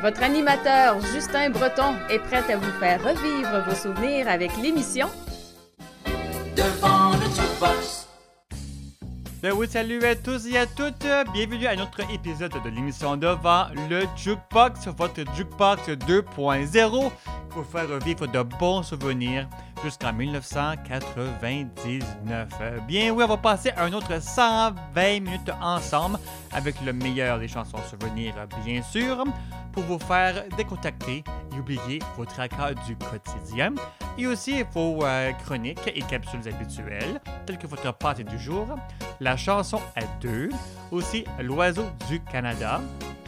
Votre animateur Justin Breton est prêt à vous faire revivre vos souvenirs avec l'émission Devant le jukebox. Ben oui, salut à tous et à toutes. Bienvenue à notre épisode de l'émission Devant le Jukebox, votre Jukebox 2.0 pour faire revivre de bons souvenirs jusqu'en 1999. Bien oui, on va passer un autre 120 minutes ensemble avec le meilleur des chansons souvenirs, bien sûr, pour vous faire décontacter et oublier vos tracas du quotidien. Et aussi vos euh, chroniques et capsules habituelles, telles que votre pâte du jour, la chanson à deux, aussi l'oiseau du Canada,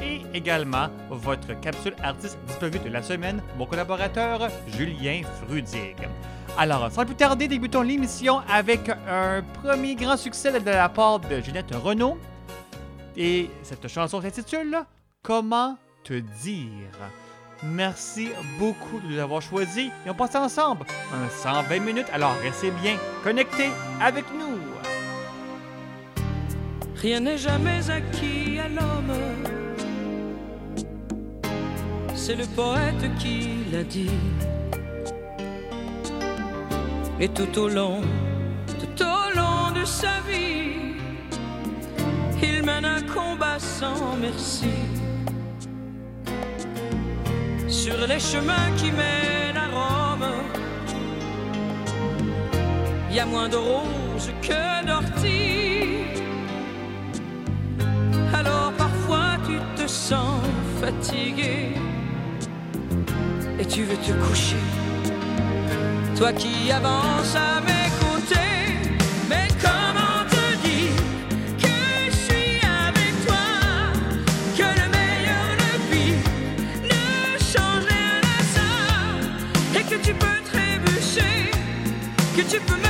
et également votre capsule artiste disponible de la semaine, mon collaborateur Julien Frudig. Alors, sans plus tarder, débutons l'émission avec un premier grand succès de la part de Ginette Renault. Et cette chanson s'intitule Comment te dire? Merci beaucoup de nous avoir choisis et on passe ensemble un 120 minutes. Alors, restez bien connectés avec nous. Rien n'est jamais acquis à l'homme. C'est le poète qui l'a dit. Et tout au long, tout au long de sa vie, il mène un combat sans merci. Sur les chemins qui mènent à Rome, il y a moins de roses que d'orties. Alors parfois tu te sens fatigué et tu veux te coucher. Toi qui avances à mes côtés, mais comment te dire que je suis avec toi, que le meilleur, le pire ne change rien à ça, et que tu peux trébucher, que tu peux même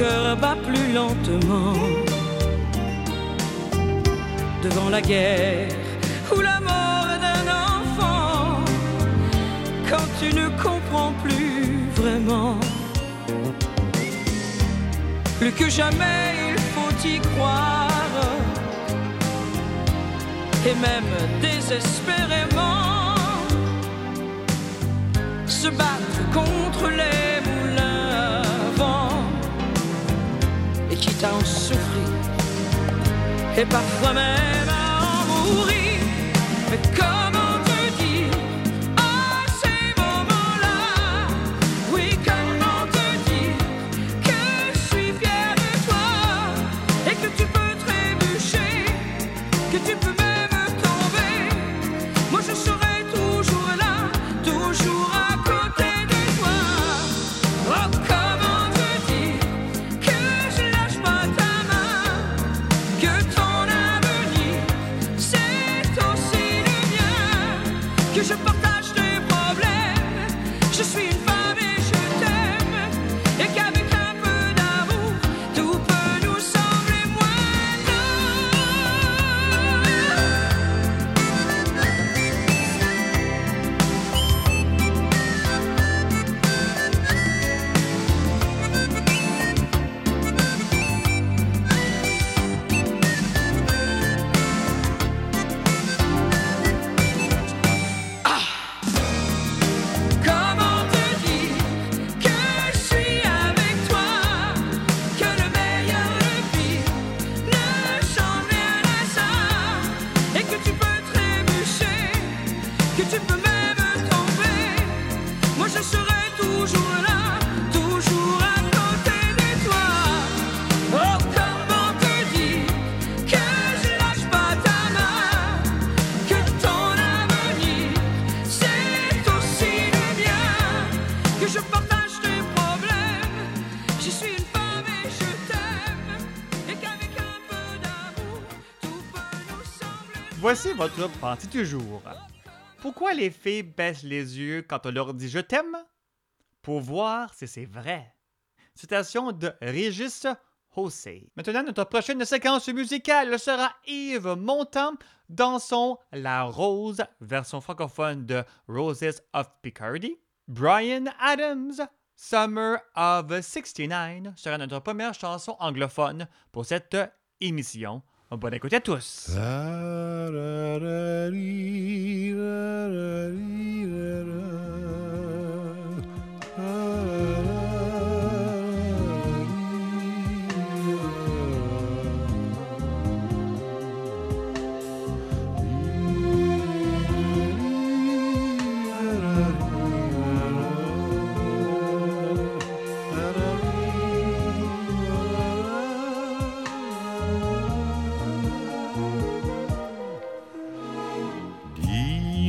cœur bat plus lentement, devant la guerre ou la mort d'un enfant, quand tu ne comprends plus vraiment, plus que jamais il faut y croire. Et même désespérément se battre et parfois même votre pensée du jour. Pourquoi les filles baissent les yeux quand on leur dit je t'aime? Pour voir si c'est vrai? Citation de Régis Hossé. Maintenant, notre prochaine séquence musicale sera Yves Montand dans son La Rose, version francophone de Roses of Picardy. Brian Adams, Summer of 69 sera notre première chanson anglophone pour cette émission. Bonne écoute à tous.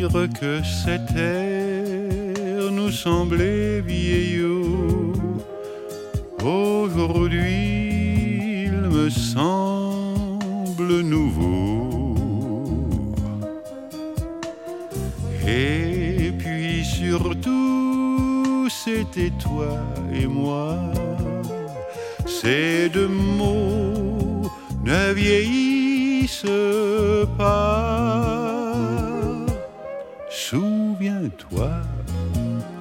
Que cette terre nous semblait vieillot, aujourd'hui il me semble nouveau. Et puis surtout, c'était toi et moi, ces deux mots ne vieillissent pas. Souviens-toi,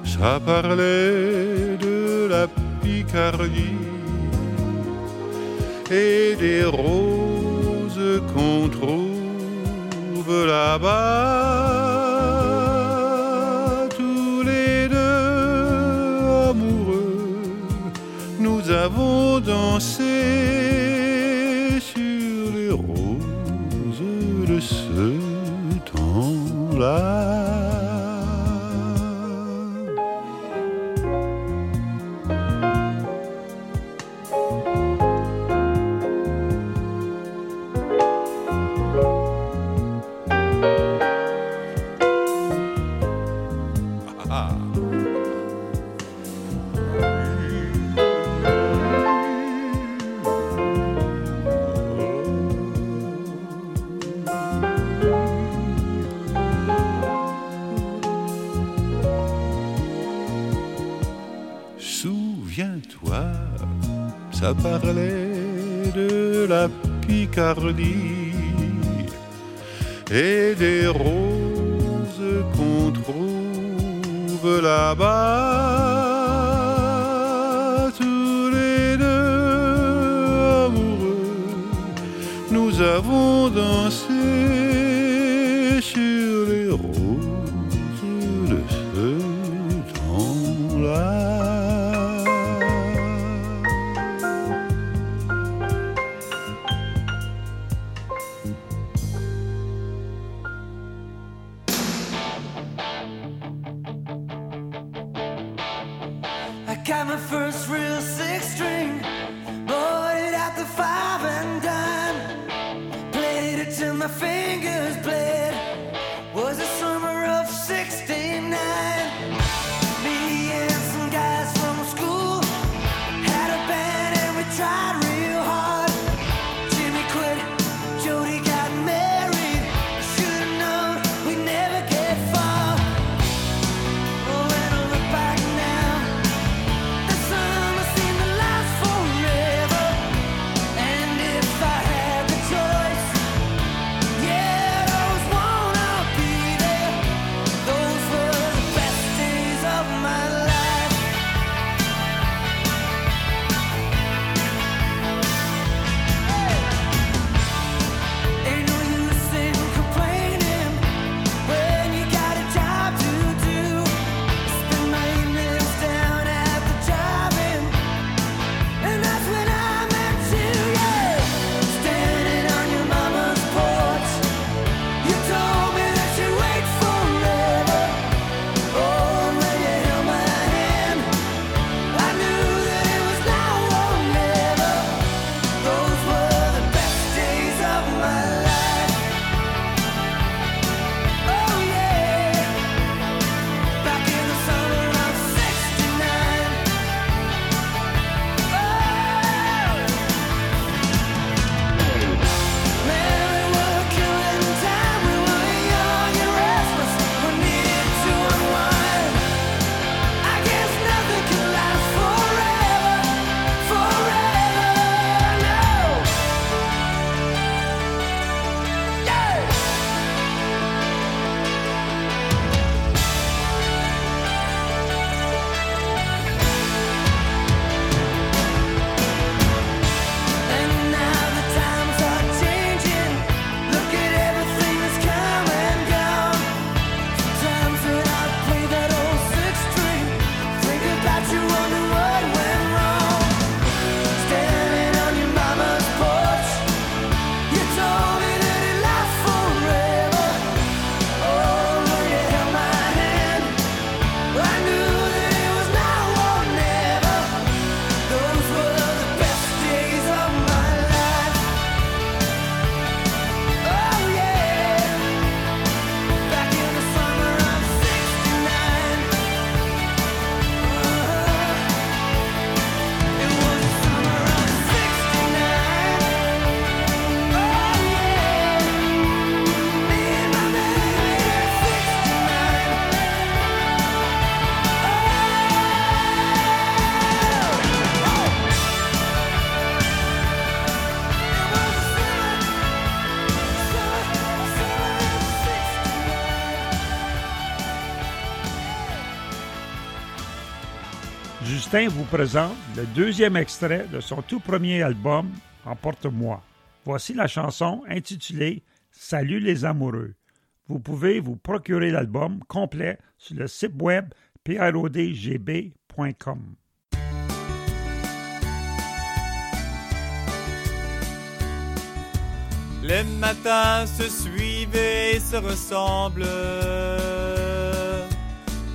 ça parlait de la Picardie et des roses qu'on trouve là-bas. Tous les deux amoureux, nous avons dansé Picardie Justin vous présente le deuxième extrait de son tout premier album, Emporte-moi. Voici la chanson intitulée Salut les amoureux. Vous pouvez vous procurer l'album complet sur le site web prodgb.com. Les matins se suivent et se ressemblent.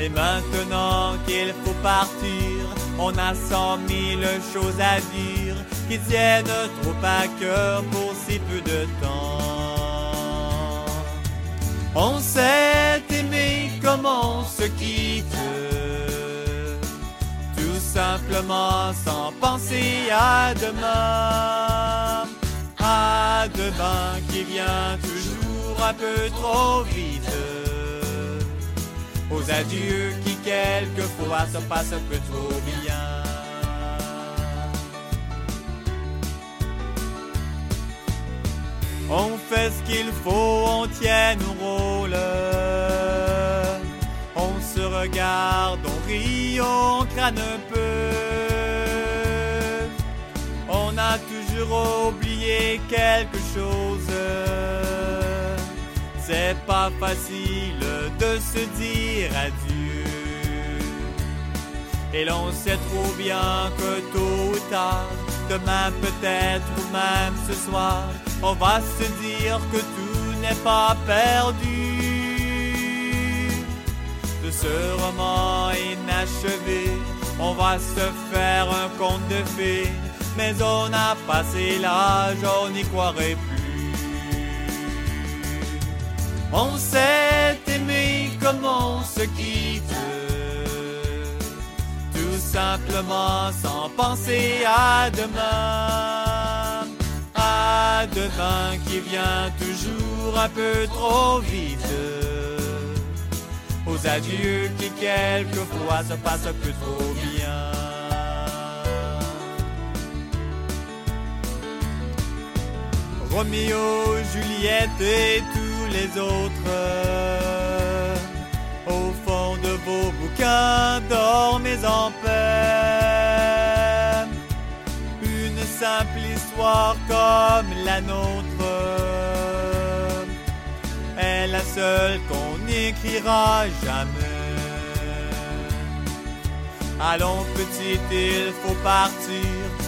Et maintenant qu'il faut partir, on a cent mille choses à dire qui tiennent trop à cœur pour si peu de temps. On s'est aimé comme on se quitte, tout simplement sans penser à demain à demain qui vient toujours un peu trop vite. Aux adieux qui quelquefois se passent un peu trop bien. On fait ce qu'il faut, on tient nos rôles. On se regarde, on rit, on crâne un peu. On a toujours oublié quelque chose. C'est pas facile de se dire adieu. Et l'on sait trop bien que tôt ou tard, demain peut-être ou même ce soir, on va se dire que tout n'est pas perdu. De ce roman inachevé, on va se faire un conte de fées, mais on a passé l'âge, on n'y croirait plus. On s'est aimé comme on se quitte, tout simplement sans penser à demain à demain qui vient toujours un peu trop vite. Aux adieux qui quelquefois se passent un peu trop bien. Roméo, Juliette et tous les autres. Au fond de vos bouquins, dormez en paix une simple histoire comme la nôtre est la seule qu'on n'écrira jamais. Allons petite, il faut partir,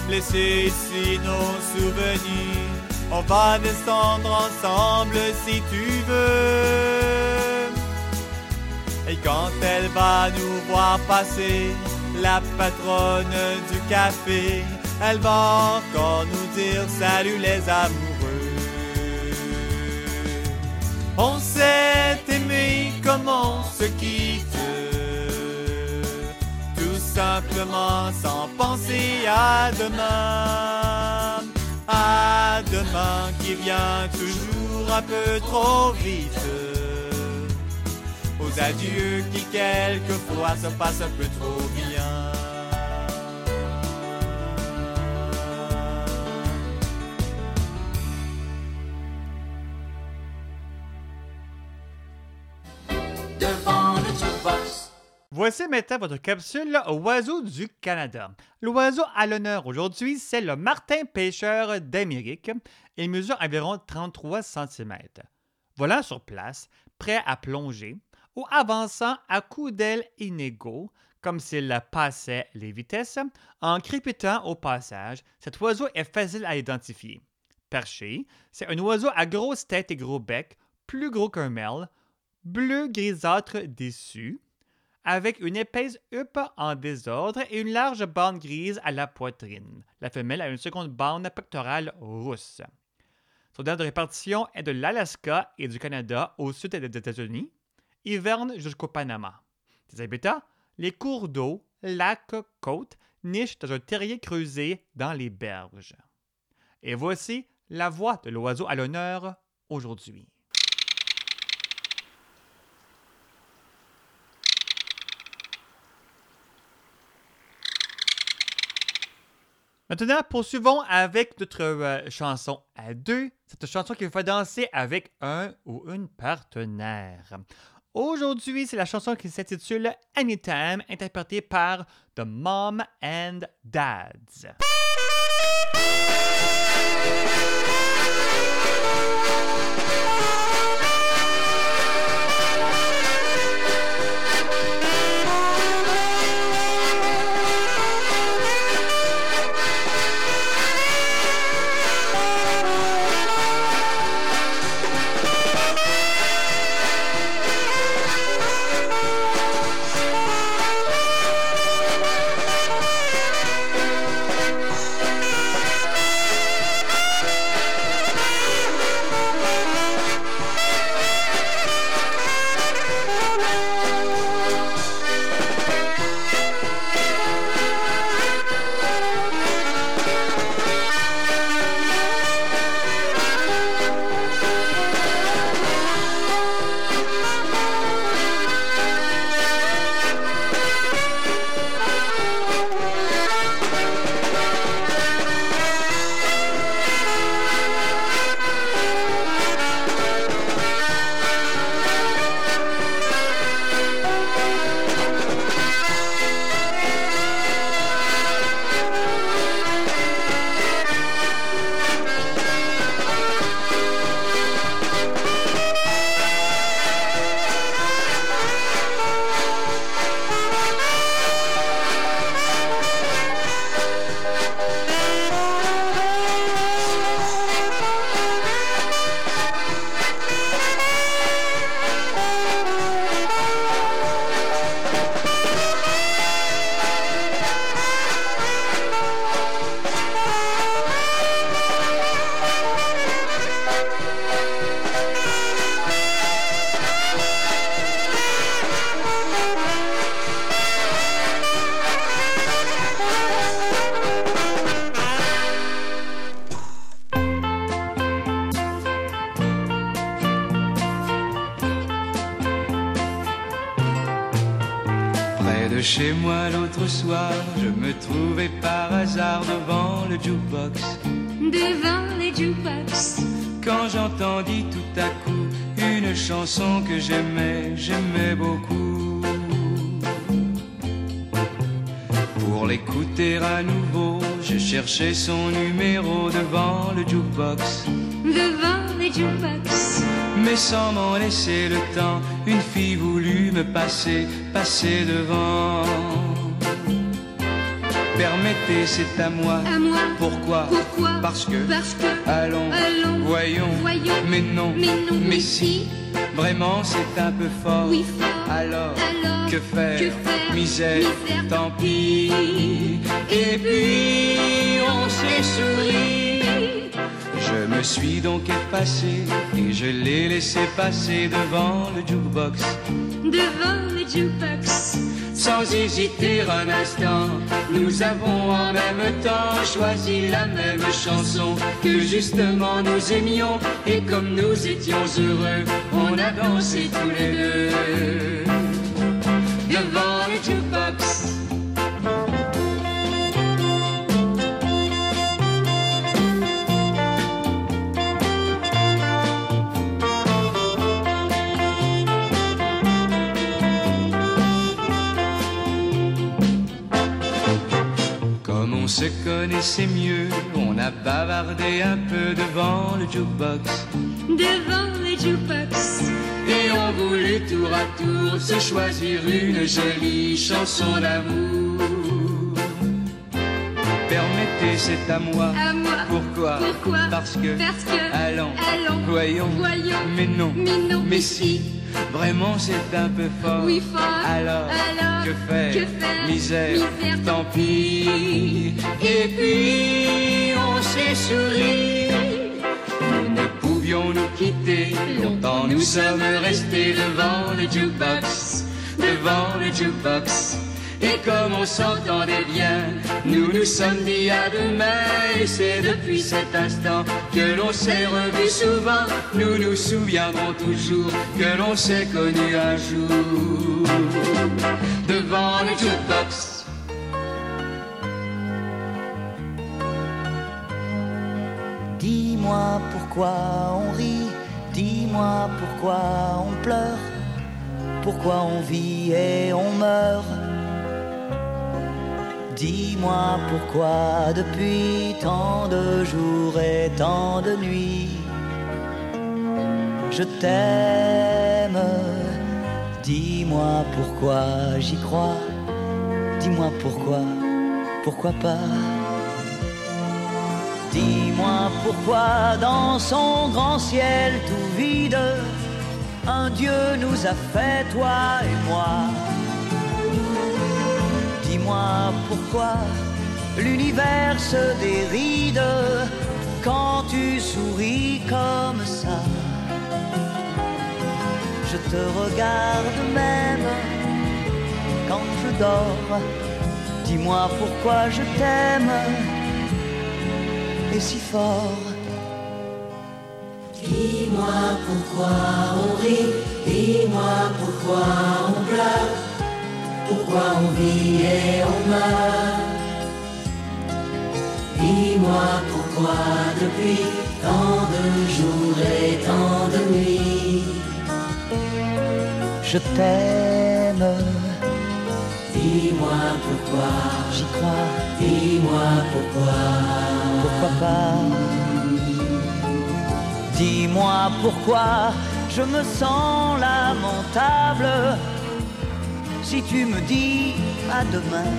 laisser ici nos souvenirs. On va descendre ensemble si tu veux. Et quand elle va nous voir passer, la patronne du café, elle va encore nous dire salut les amoureux. On s'est aimé comme on se quitte, tout simplement sans penser à demain. À demain qui vient toujours un peu trop vite. Aux adieux qui quelquefois se passent un peu trop bien. Voici maintenant votre capsule Oiseau du Canada. L'oiseau à l'honneur aujourd'hui, c'est le martin pêcheur d'Amérique. Il mesure environ 33 cm. Volant sur place, prêt à plonger, ou avançant à coups d'ailes inégaux, comme s'il passait les vitesses, en crépitant au passage, cet oiseau est facile à identifier. Perché, c'est un oiseau à grosse tête et gros bec, plus gros qu'un merle, bleu grisâtre dessus, avec une épaisse huppe en désordre et une large bande grise à la poitrine. La femelle a une seconde bande pectorale rousse. Son aire de répartition est de l'Alaska et du Canada au sud des États-Unis, hiverne jusqu'au Panama. Ses habitats, les cours d'eau, lac, côte, niche dans un terrier creusé dans les berges. Et voici la voix de l'oiseau à l'honneur aujourd'hui. Maintenant, poursuivons avec notre euh, chanson à deux. Cette chanson qui vous fait danser avec un ou une partenaire. Aujourd'hui, c'est la chanson qui s'intitule Anytime, interprétée par The Mom and Dads. Jukebox. devant les jukebox. Quand j'entendis tout à coup une chanson que j'aimais, j'aimais beaucoup. Pour l'écouter à nouveau, je cherchais son numéro devant le jukebox. Devant les jukebox. Mais sans m'en laisser le temps, une fille voulut me passer, passer devant. Permettez, c'est à moi. À moi. Pourquoi? Pourquoi? Parce que. Parce que. Allons, Allons. voyons. Voyons. Mais non, Mais non, mais si. Vraiment, c'est un peu fort. Oui, fort. Alors, Alors, que faire? que faire? Misère, Misère, tant pis. Et puis, on s'est souri. Je me suis donc effacé et je l'ai laissé passer devant le jukebox. Devant les jukebox. Sans hésiter un instant, nous avons en même temps choisi la même chanson que justement nous aimions. Et comme nous étions heureux, on a dansé tous les deux. Connaissait mieux, on a bavardé un peu devant le jukebox. Devant les jukebox. Et on voulait tour à tour se choisir une jolie chanson d'amour. Permettez, c'est à moi. À moi. Pourquoi? Pourquoi? Parce que. Parce que. Allons, Allons. voyons. Voyons. Mais non, Mais non, mais si. Vraiment, c'est un peu fort. Oui, fort. Alors, Alors, que faire? que faire? Misère, Misère, tant pis. Et puis, on s'est souri. Nous ne pouvions nous quitter. Longtemps, nous sommes restés devant le jukebox. Devant le jukebox. Et comme on s'entendait bien, nous nous sommes dit à demain. C'est depuis cet instant que l'on s'est revu souvent. Nous nous souviendrons toujours que l'on s'est connu un jour devant le jukebox. Dis-moi pourquoi on rit, dis-moi pourquoi on pleure, pourquoi on vit et on meurt. Dis-moi pourquoi depuis tant de jours et tant de nuits, je t'aime. Dis-moi pourquoi j'y crois, dis-moi pourquoi, pourquoi pas. Dis-moi pourquoi dans son grand ciel tout vide, un Dieu nous a fait, toi et moi. Dis-moi pourquoi l'univers se déride quand tu souris comme ça. Je te regarde même quand je dors. Dis-moi pourquoi je t'aime et si fort. Dis-moi pourquoi on rit, dis-moi pourquoi on pleure, pourquoi on vit et on meurt. Dis-moi pourquoi depuis tant de jours et tant de nuits, Je t'aime, dis-moi pourquoi, j'y crois, dis-moi pourquoi. pourquoi pas? Dis-moi pourquoi je me sens lamentable si tu me dis à demain.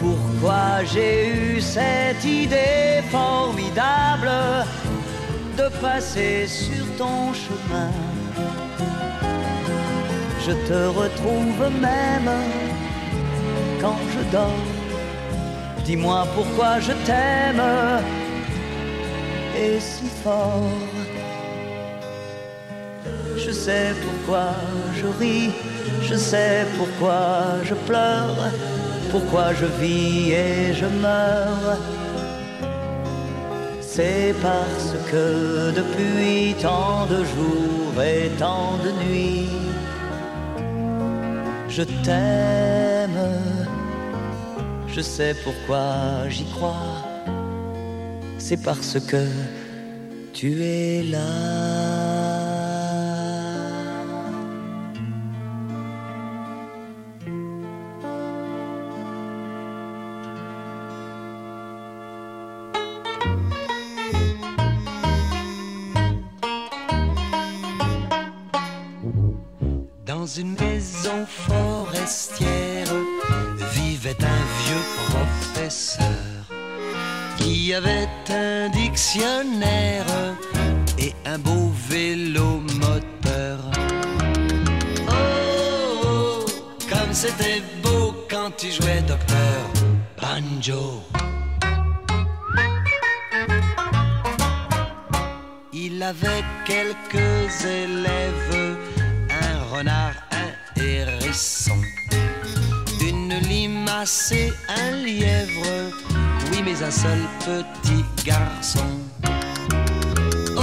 Pourquoi j'ai eu cette idée formidable de passer sur ton chemin? Je te retrouve même quand je dors. Dis-moi pourquoi je t'aime et si fort. Je sais pourquoi je ris, je sais pourquoi je pleure, pourquoi je vis et je meurs. C'est parce que depuis tant de jours et tant de nuits, je t'aime. Je sais pourquoi j'y crois. C'est parce que tu es là. Une maison forestière vivait un vieux professeur qui avait un dictionnaire et un beau vélo moteur. Oh, oh, comme c'était beau quand tu jouais docteur Banjo. Il avait quelques élèves, renard, un hérisson, une limace et un lièvre, oui mais un seul petit garçon. Oh,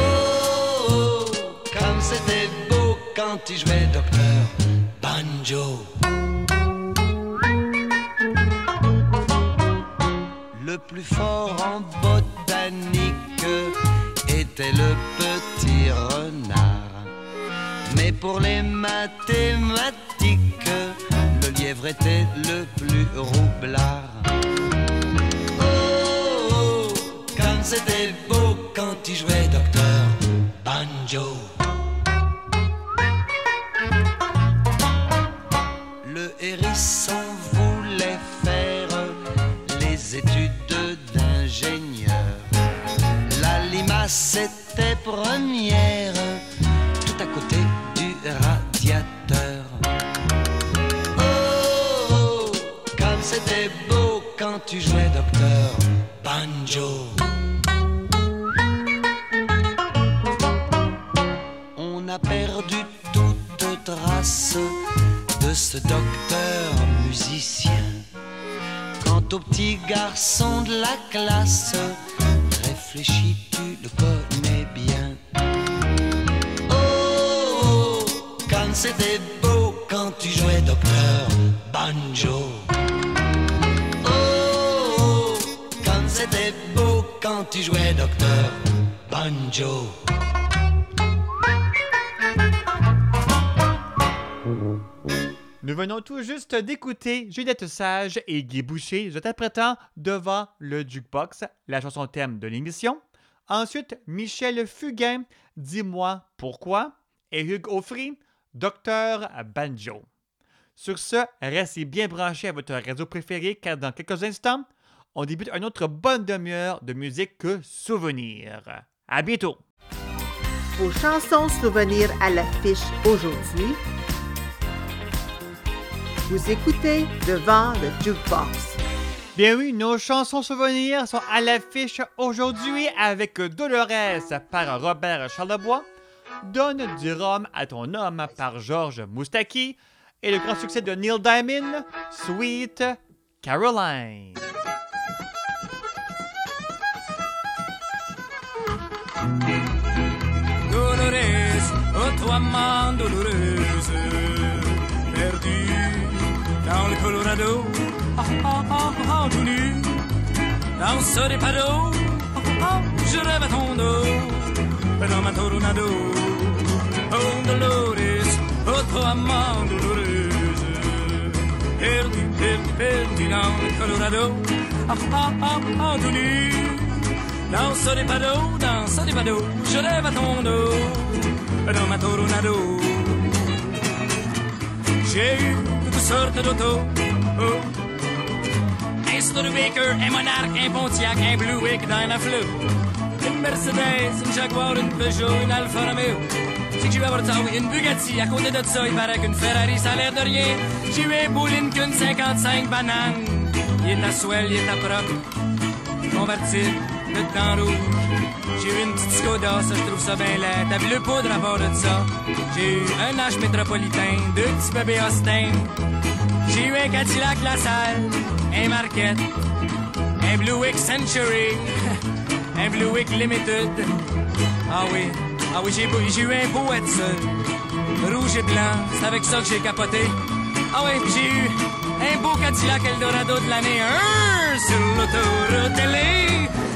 oh, comme c'était beau quand il jouait docteur Banjo. Le plus fort en botanique était le pour les mathématiques, le lièvre était le plus roublard. Oh, oh, comme c'était beau quand il jouait docteur Banjo. Petit garçon de la classe, réfléchis, tu le connais bien. Oh, oh, quand c'était beau, quand tu jouais docteur banjo. Oh, oh, quand c'était beau, quand tu jouais docteur banjo. Venons tout juste d'écouter Juliette Sage et Guy Boucher interprétant devant le jukebox la chanson thème de l'émission. Ensuite, Michel Fugain, Dis-moi pourquoi, et Hugues Offry, Docteur Banjo. Sur ce, restez bien branchés à votre réseau préféré car dans quelques instants, on débute une autre bonne demi-heure de musique que souvenirs. À bientôt! Vos chansons souvenirs à l'affiche aujourd'hui. Vous écoutez Devant le Jukebox. Bien oui, nos chansons souvenirs sont à l'affiche aujourd'hui avec Dolores par Robert Charlebois, Donne du rhum à ton homme par Georges Moustaki et le grand succès de Neil Diamond, Sweet Caroline. Dolores, oh toi main douloureuse, perdue dans le Colorado, ah ah ah ah tout nu, dans ce dépado, ah ah je rêve à ton dos, dans ma tornado, oh Dolores, oh toi main douloureuse, perdue, perdue, perdue dans le Colorado, ah ah ah ah tout nu. Dans ce dépado, dans ce dépado, je rêve à ton dos, dans ma toronado. J'ai eu toutes sortes d'autos, oh. Un Studebaker, un Monarch, un Pontiac, un Buick dans la fleur. Une Mercedes, une Jaguar, une Peugeot, une Alfa Romeo. C'est que j'ai avoir ça, oui, une Bugatti. À côté de ça, il paraît qu'une Ferrari, ça a l'air de rien. J'ai eu un beau Lincoln 55 bananes. Il est à swell, il est à propre. Convertible le temps rouge. J'ai eu une petite Skoda, ça je trouve ça bien laid. T'as vu le poudre à bord de ça? J'ai eu un H métropolitain, deux petits bébés Austin. J'ai eu un Cadillac La Salle, un Marquette, un Buick Century, un Buick Limited. Ah oui, ah oui, j'ai, eu un beau Edson, rouge et blanc, c'est avec ça que j'ai capoté. Ah oui, j'ai eu un beau Cadillac Eldorado de l'année 1 sur l'autoroute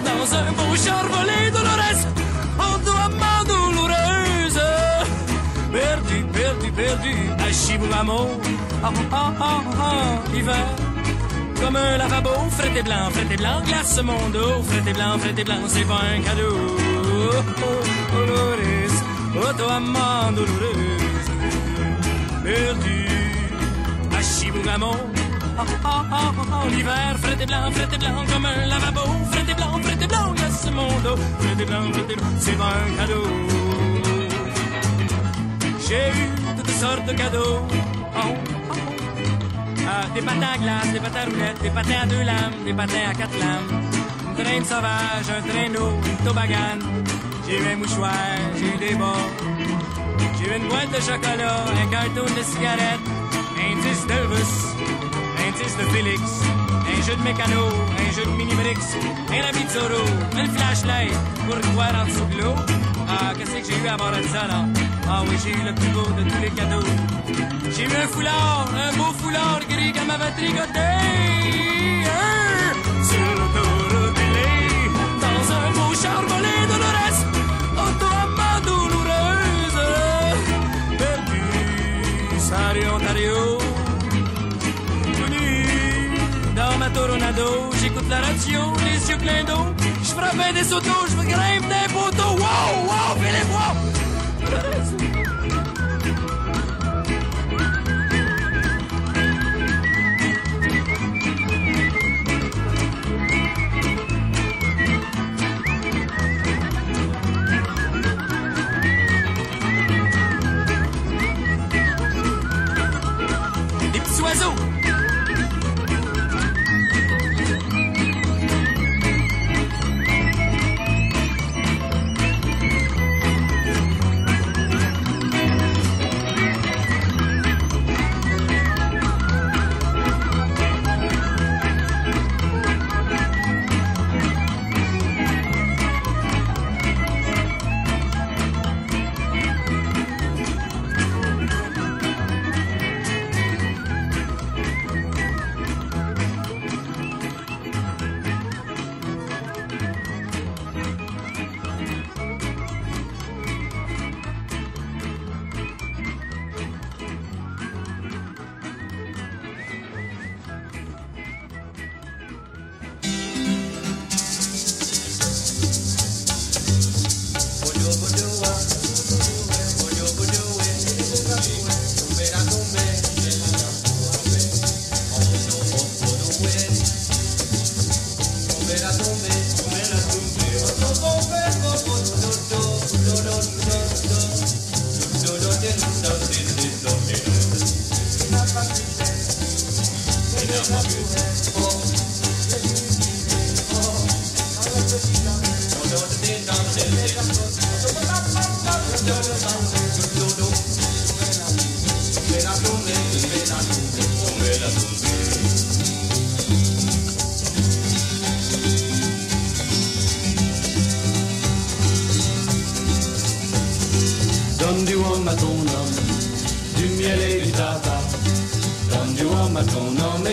dans un beau char volé Dolores, en main douloureuse. Perdu, perdu, perdu, à Chibouamo, ah ah ah ah, hiver. Comme un lavabo, frais et blanc, frais et blanc, glace mon dos, frais et blanc, frais et blanc, c'est pas un cadeau. Oh, oh, Dolores, oh main douloureuse. Perdu, à Chibouamo, ah ah ah ah, l'hiver, frais et blanc, frais et blanc, comme un lavabo, frais et blanc, frais et blanc, glace mon dos, frais et blanc, frais et blanc, c'est un cadeau. J'ai eu toutes sortes de cadeaux. Oh, oh. Ah, des patins à glace, des patins à roulettes, des patins à deux lames, des patins à quatre lames. Une traîne sauvage, un traîneau, une toboggan. J'ai eu un mouchoir, j'ai eu des bas. J'ai eu une boîte de chocolat, un carton de cigarettes, un disque d'Elvis, un disque de Félix, un jeu de mécano, un jeu de mini-brix, un habit de Zorro, une flashlight pour voir en dessous de l'eau. Ah, qu'est-ce que j'ai eu à bord de ça, là? Ah oui, j'ai eu le plus beau de tous les cadeaux. J'ai eu un foulard, un beau foulard gris qu'elle m'avait tricoté. Toronado, j'écoute la radio, les yeux pleins d'eau. Je frappe un des autos, je grimpe des poteaux. Wow, wow, fais les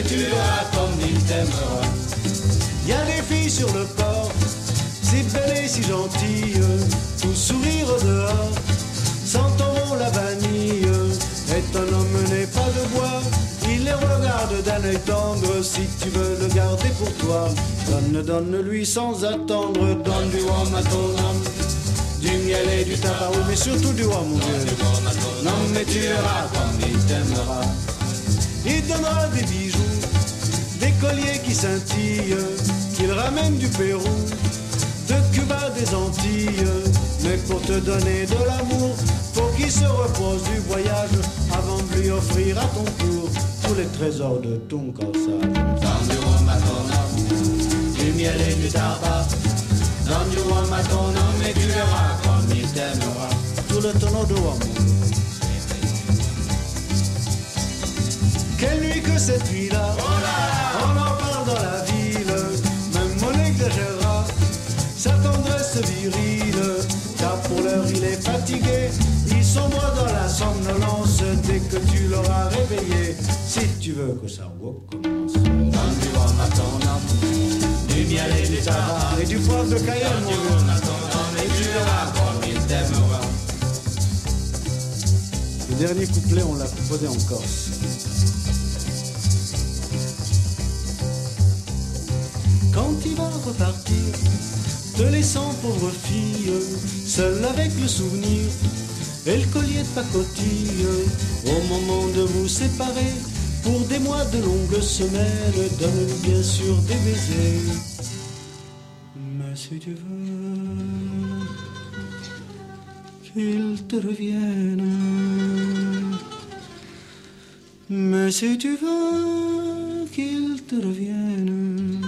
tu verras comme il t'aimera. Y a des filles sur le port, si belles et si gentilles, tout sourire dehors, sentant la vanille. Et ton homme n'est pas de bois, il les regarde d'un œil tendre. Si tu veux le garder pour toi, donne, donne-lui sans attendre. Donne du rhum à ton homme, du miel et du tabac, mais surtout du rhum, mon Dieu. Non, mais tu verras comme il t'aimera. Il donnera des bijoux, des colliers qui scintillent, qu'il ramène du Pérou, de Cuba, des Antilles. Mais pour te donner de l'amour, faut qu'il se repose du voyage avant de lui offrir à ton tour tous les trésors de ton corsage. Donne du rhum à ton homme, du miel et du tabac. Donne du rhum à ton homme et tu verras comme il t'aimera. Tout le tonneau de rhum. Quelle nuit que cette nuit-là On en tendresse virile Car pour l'heure il est fatigué. Il sombre dans la somnolence Dès que tu l'auras réveillé. Si tu veux que ça recommence. Donne du rhum à ton homme Du miel et du tabac. Et du poivre de Cayenne mon Et tu verras comme il t'aimera Le dernier couplet on l'a composé en Corse. Quand il va repartir, te laissant pauvre fille, seule avec le souvenir et le collier de pacotille, au moment de vous séparer, pour des mois de longues semaines, donne bien sûr des baisers. Mais si tu veux qu'il te revienne, mais si tu veux qu'il te revienne.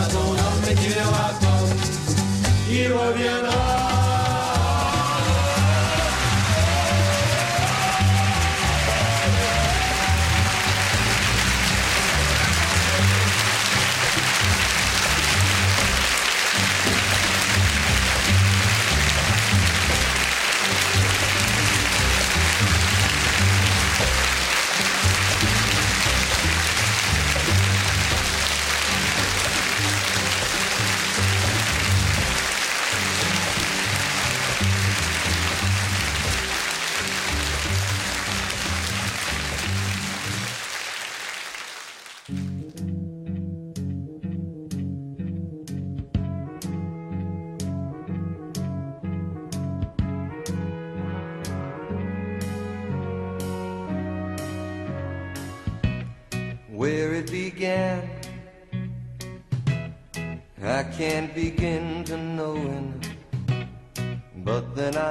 Donne du rhum à ton homme et tu verras comme il reviendra.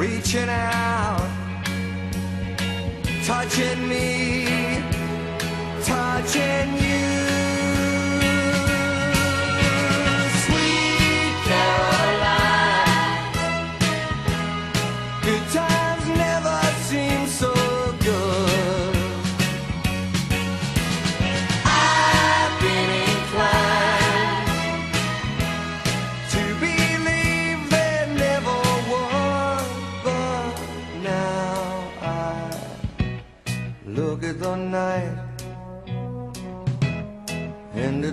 reaching out, touching me, touching you.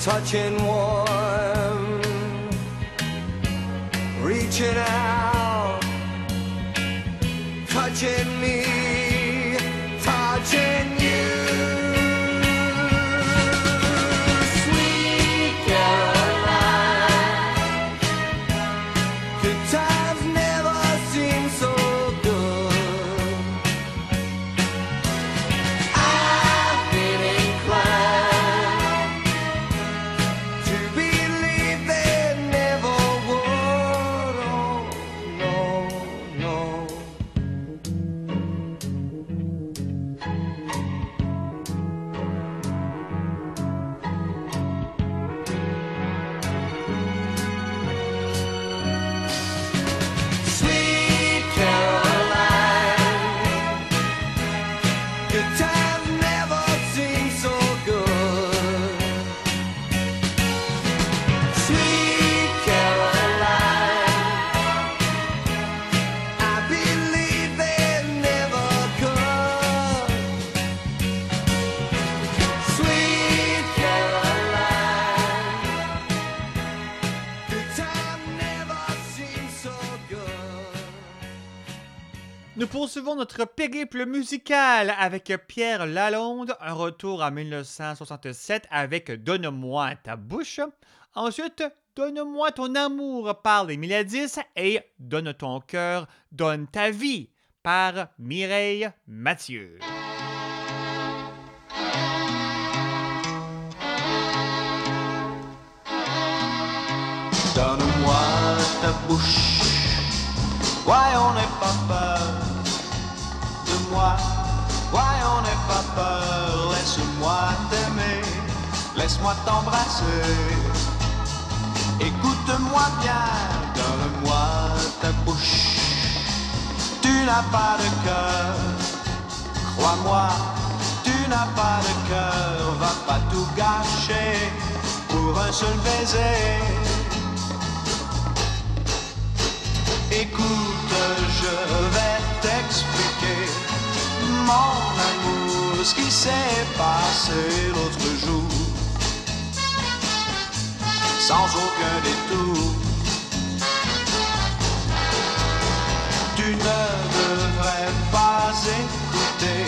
touching warm, reaching out, touching me, poursuivons notre périple musical avec Pierre Lalonde, un retour en 1967 avec Donne-moi ta bouche. Ensuite, Donne-moi ton amour par les Miladies et Donne ton cœur, donne ta vie par Mireille Mathieu. Donne-moi ta bouche, voyons n'aie pas peur de moi, voyons n'aie pas peur, laisse-moi t'aimer, laisse-moi t'embrasser, écoute-moi bien, donne-moi ta bouche, tu n'as pas de cœur, crois-moi, tu n'as pas de cœur, va pas tout gâcher pour un seul baiser. Écoute, je vais t'expliquer, mon amour, ce qui s'est passé l'autre jour, sans aucun détour. Tu ne devrais pas écouter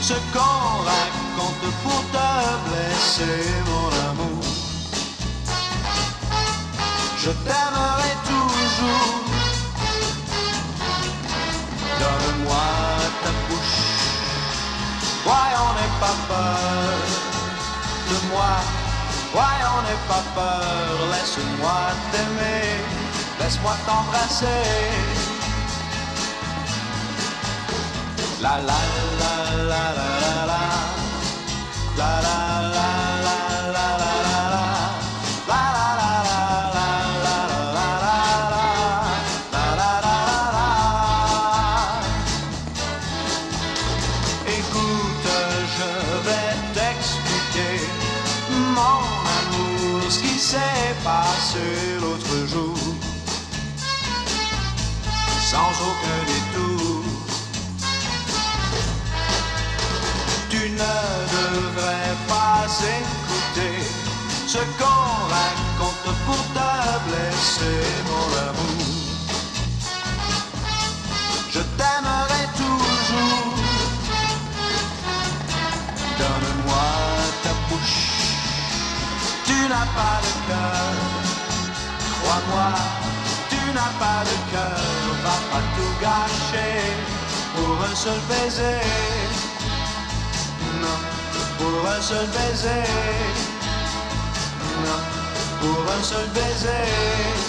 ce qu'on raconte pour te blesser, mon amour. Je t'aimerai toujours. Donne-moi voyons n'aie pas peur de moi, voyons n'aie pas peur, laisse-moi t'aimer, laisse-moi t'embrasser. La la la la, la la la la la mon amour. Je t'aimerai toujours. Donne-moi ta bouche, tu n'as pas de cœur. Crois-moi, tu n'as pas de cœur. Va pas tout gâcher pour un seul baiser. Non, pour un seul baiser. Non pour un seul baiser.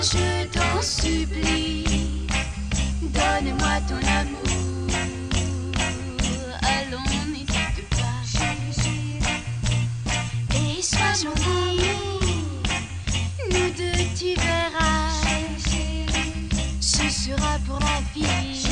Je t'en supplie, donne-moi ton amour. Allons, n'hésite pas. Et sois gentil, nous deux tu verras. Ce sera pour la vie.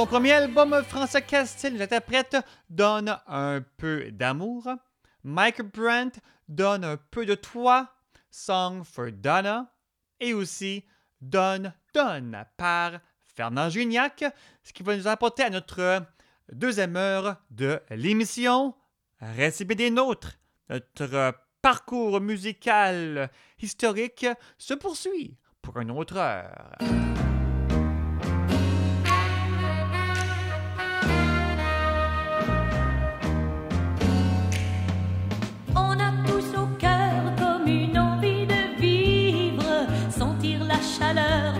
Son premier album, François Castel, l'interprète, donne un peu d'amour. Mike Brandt donne un peu de toi, Song for Donna, et aussi Donne, Donne par Fernand Gignac, ce qui va nous apporter à notre deuxième heure de l'émission. Restez des nôtres. Notre parcours musical historique se poursuit pour une autre heure. Chaleur,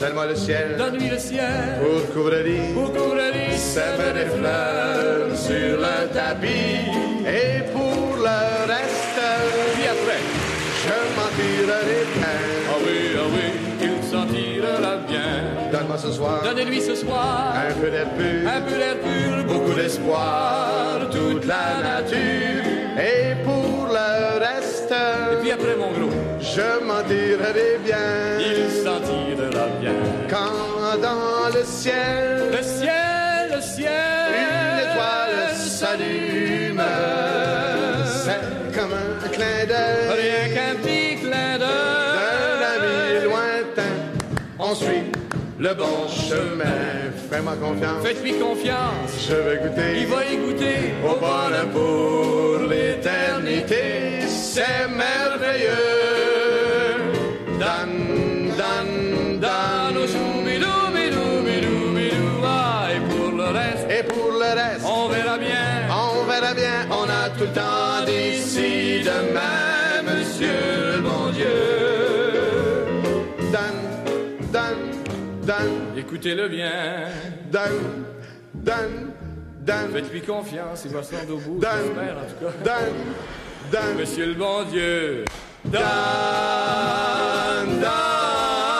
Donne-moi le ciel, donne-lui le ciel pour couvrir, pour couvrir, sème des fleurs sur le tapis et pour le reste. Puis après. Je m'en tirerai bien. Ah oui, ah oui, il s'en tirera bien. Donne-moi ce soir. Donnez-lui ce soir. Un peu d'air pur. Un peu d'air pur. Beaucoup d'espoir. Toute la nature. Et pour le reste. Et puis après, mon gros. Je m'en tirerai bien. Il s'en tirera bien. Quand dans le ciel. Le ciel, le ciel. Une étoile s'allume. C'est comme un clin d'œil. Rien qu'un petit clin d'œil. D'un ami lointain. On suit le bon chemin. Fais-moi confiance. Faites-lui confiance. Je vais goûter. Il va y goûter. Au bonheur pour l'éternité. C'est merveilleux. Écoutez-le bien. Dan, dan, dan. Faites-lui confiance, il va se rendre au bout. Dan, en tout cas. Dan, dan. Monsieur le bon Dieu. Dan, dan, dan.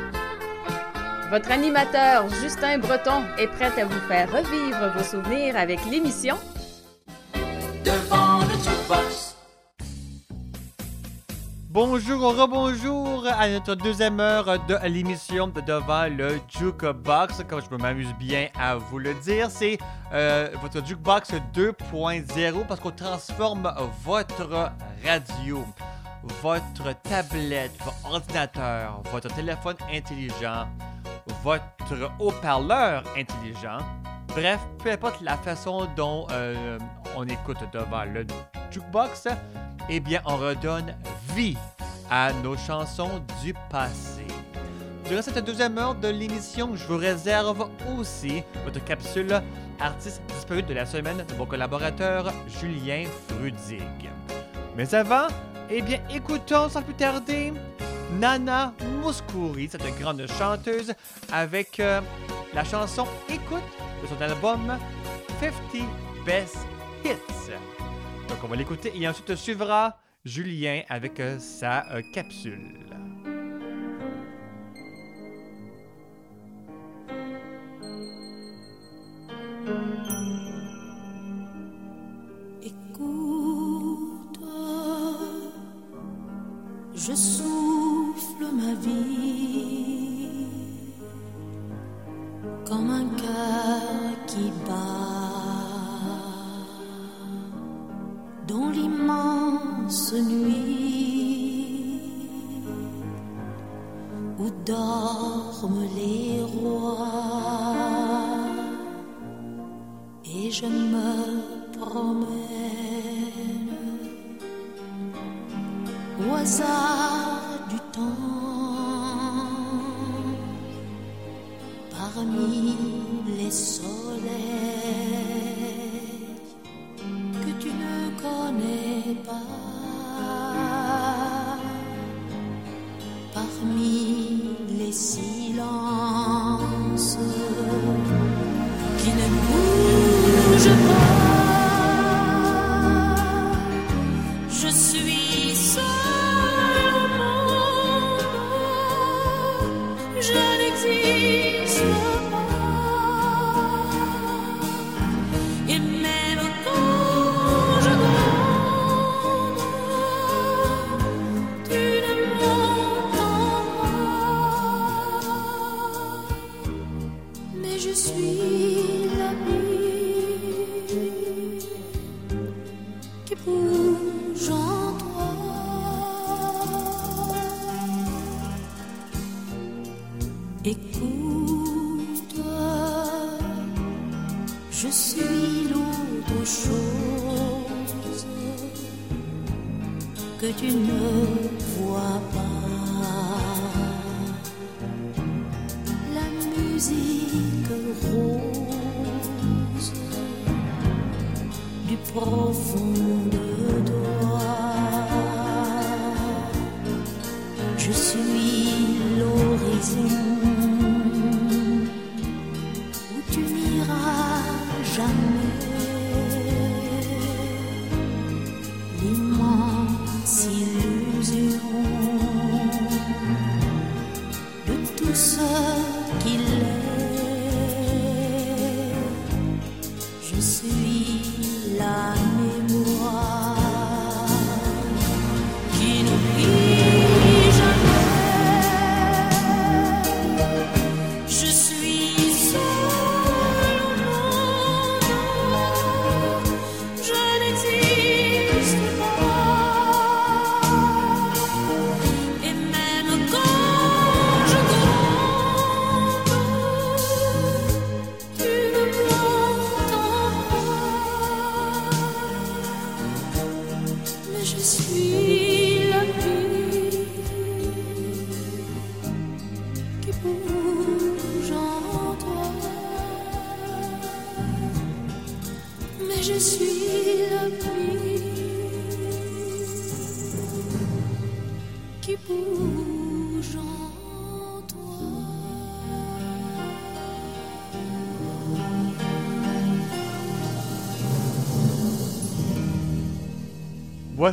Votre animateur Justin Breton est prêt à vous faire revivre vos souvenirs avec l'émission Devant le jukebox. Bonjour, rebonjour à notre deuxième heure de l'émission de Devant le Jukebox. Comme je m'amuse bien à vous le dire, c'est euh, votre Jukebox 2.0 parce qu'on transforme votre radio, votre tablette, votre ordinateur, votre téléphone intelligent, votre haut-parleur intelligent. Bref, peu importe la façon dont euh, on écoute devant le jukebox, eh bien, on redonne vie à nos chansons du passé. Durant cette deuxième heure de l'émission, je vous réserve aussi votre capsule artiste disparu de la semaine de mon collaborateur Julien Frudig. Mais avant, eh bien, écoutons sans plus tarder Nana Mouskouri, cette grande chanteuse, avec euh, la chanson Écoute de son album 50 Best Hits. Donc on va l'écouter et ensuite suivra Julien avec euh, sa euh, capsule. Je souffle ma vie comme un cœur qui bat dans l'immense nuit où dorment les rois. Et je me promène au hasard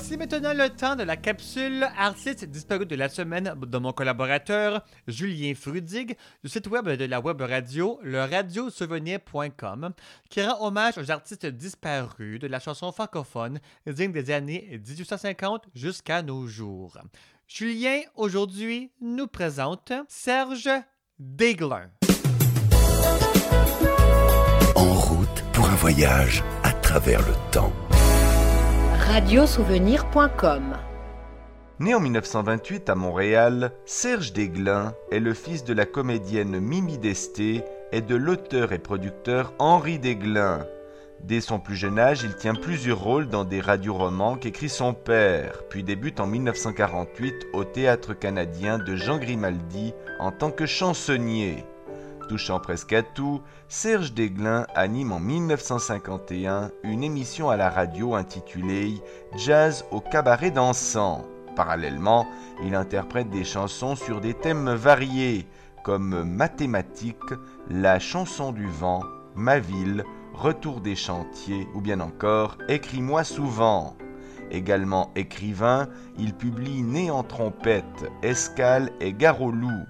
Voici maintenant le temps de la capsule artiste disparu de la semaine de mon collaborateur Julien Frudig du site web de la web radio, le radiosouvenir.com, qui rend hommage aux artistes disparus de la chanson francophone digne des années 1850 jusqu'à nos jours. Julien, aujourd'hui, nous présente Serge Déglin. En route pour un voyage à travers le temps. Radiosouvenir.com Né en 1928 à Montréal, Serge Desglin est le fils de la comédienne Mimi Desté et de l'auteur et producteur Henri Desglin. Dès son plus jeune âge, il tient plusieurs rôles dans des radioromans qu'écrit son père, puis débute en 1948 au Théâtre canadien de Jean Grimaldi en tant que chansonnier. Touchant presque à tout, Serge Desglin anime en 1951 une émission à la radio intitulée Jazz au cabaret dansant. Parallèlement, il interprète des chansons sur des thèmes variés comme mathématiques, la chanson du vent, ma ville, retour des chantiers ou bien encore écris-moi souvent. Également écrivain, il publie Né en trompette, Escale et Gare au loup.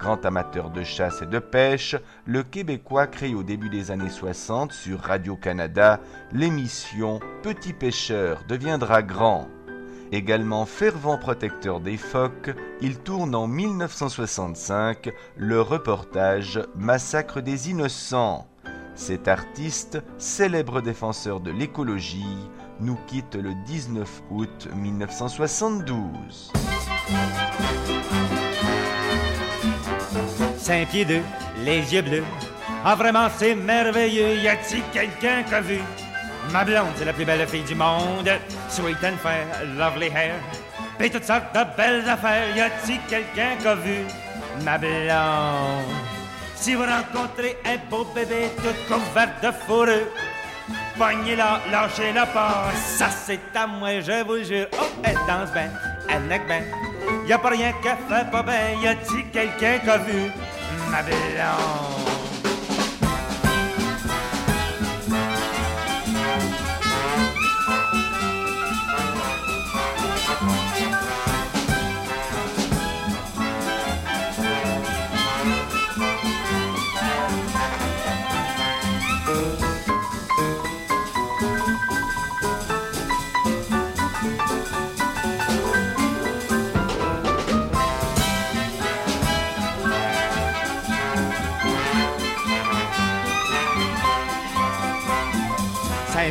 Grand amateur de chasse et de pêche, le Québécois crée au début des années 60 sur Radio-Canada l'émission Petit pêcheur deviendra grand. Également fervent protecteur des phoques, il tourne en 1965 le reportage Massacre des innocents. Cet artiste, célèbre défenseur de l'écologie, nous quitte le 19 août 1972. Cinq pieds deux, les yeux bleus. Ah, vraiment, c'est merveilleux. Y a-t-il quelqu'un qui a vu? Ma blonde, c'est la plus belle fille du monde. Sweet and fair, lovely hair. Pis toutes sortes de belles affaires. Y a-t-il quelqu'un qui a vu? Ma blonde. Si vous rencontrez un beau bébé tout couvert de fourrure, poignez-la, lâchez-la pas. Ça, c'est à moi, je vous jure. Oh, elle danse bien, elle neck bien. Y a pas rien qu'elle fait pas bien. Y a-t-il quelqu'un qui a vu? Ma blonde.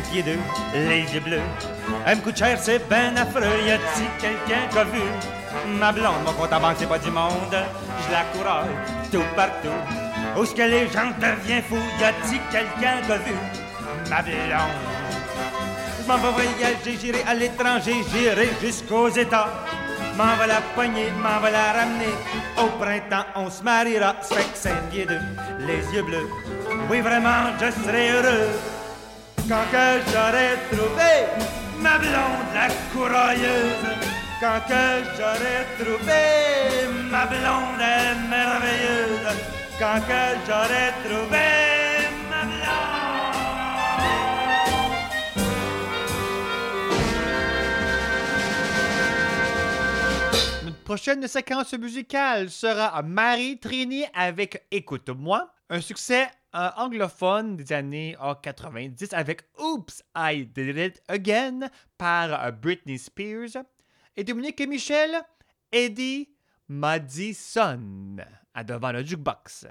Cinq pieds deux, les yeux bleus. Elle me coûte cher, c'est ben affreux. Y a-t-il quelqu'un qui a vu? Ma blonde, mon compte en banque, c'est pas du monde. Je la couraille tout partout. Où est-ce que les gens deviennent fous? Y a-t-il quelqu'un qui a vu? Ma blonde. Je m'en vais voyager, j'irai à l'étranger, j'irai jusqu'aux États. M'en va la poignée, m'en va la ramener. Au printemps, on se mariera. Fait que cinq pieds deux, les yeux bleus. Oui, vraiment, je serai heureux. Quand que j'aurai trouvé ma blonde, la courailleuse. Quand que j'aurai trouvé ma blonde, merveilleuse. Quand que j'aurai trouvé ma Notre prochaine séquence musicale sera Marie Trini avec Écoute-moi, un succès anglophone des années euh, 90 avec Oops, I Did It Again par euh, Britney Spears et Dominique et Michel, Eddie Madison à devant le jukebox.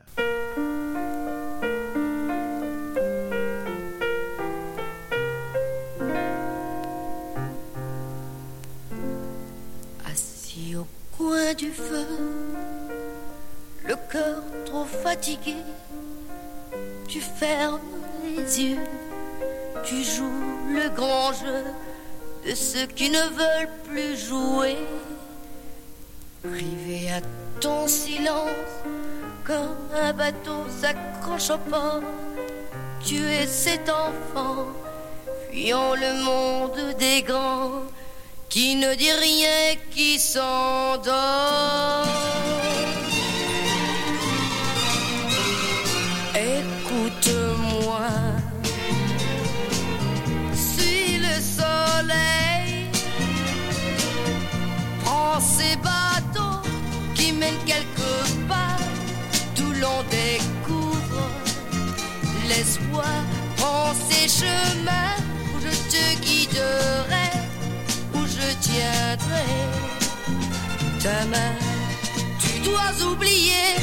Assis au coin du feu, le cœur trop fatigué, tu fermes les yeux, tu joues le grand jeu de ceux qui ne veulent plus jouer. Privé à ton silence, comme un bateau s'accroche au port, tu es cet enfant, fuyant le monde des grands, qui ne dit rien, qui s'endort. Prends ces chemins où je te guiderai, où je tiendrai ta main. Tu dois oublier,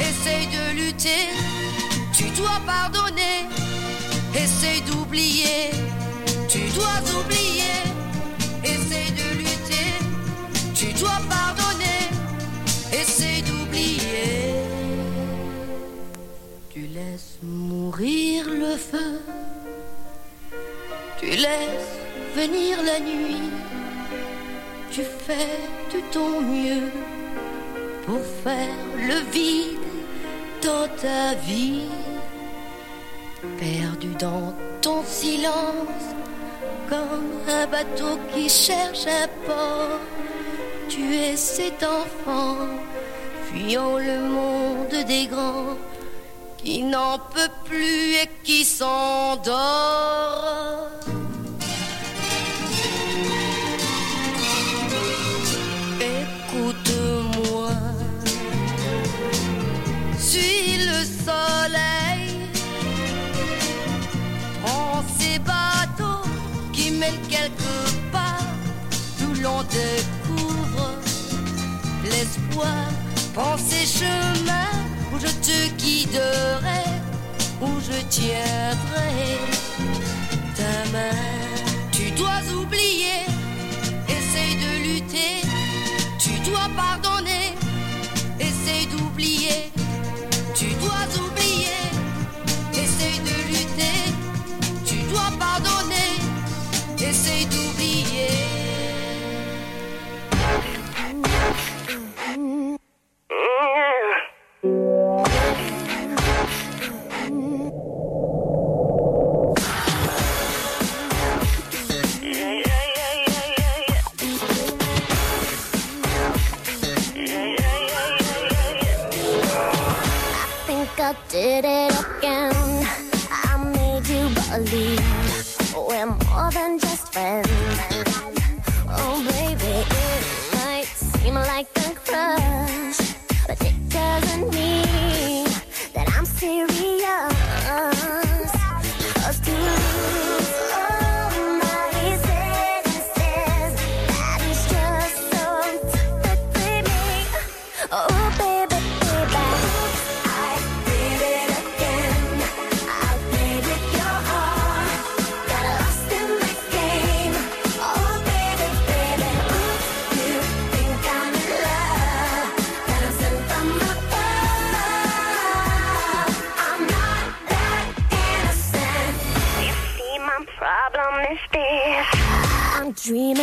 essaye de lutter, tu dois pardonner, essaye d'oublier, tu dois oublier, essaye de lutter, tu dois pardonner, mourir le feu, tu laisses venir la nuit, tu fais de ton mieux pour faire le vide dans ta vie, perdu dans ton silence, comme un bateau qui cherche un port. Tu es cet enfant, fuyant le monde des grands, qui n'en peut plus et qui s'endort. Écoute-moi, suis le soleil, prends ces bateaux qui mènent quelque part, d'où l'on découvre l'espoir. Prends ces chemins où je te guiderai, où je tiendrai ta main. Tu dois oublier, essaye de lutter, tu dois pardonner, essaye d'oublier, tu dois oublier, essaye de lutter, tu dois pardonner, essaye d'oublier. It dream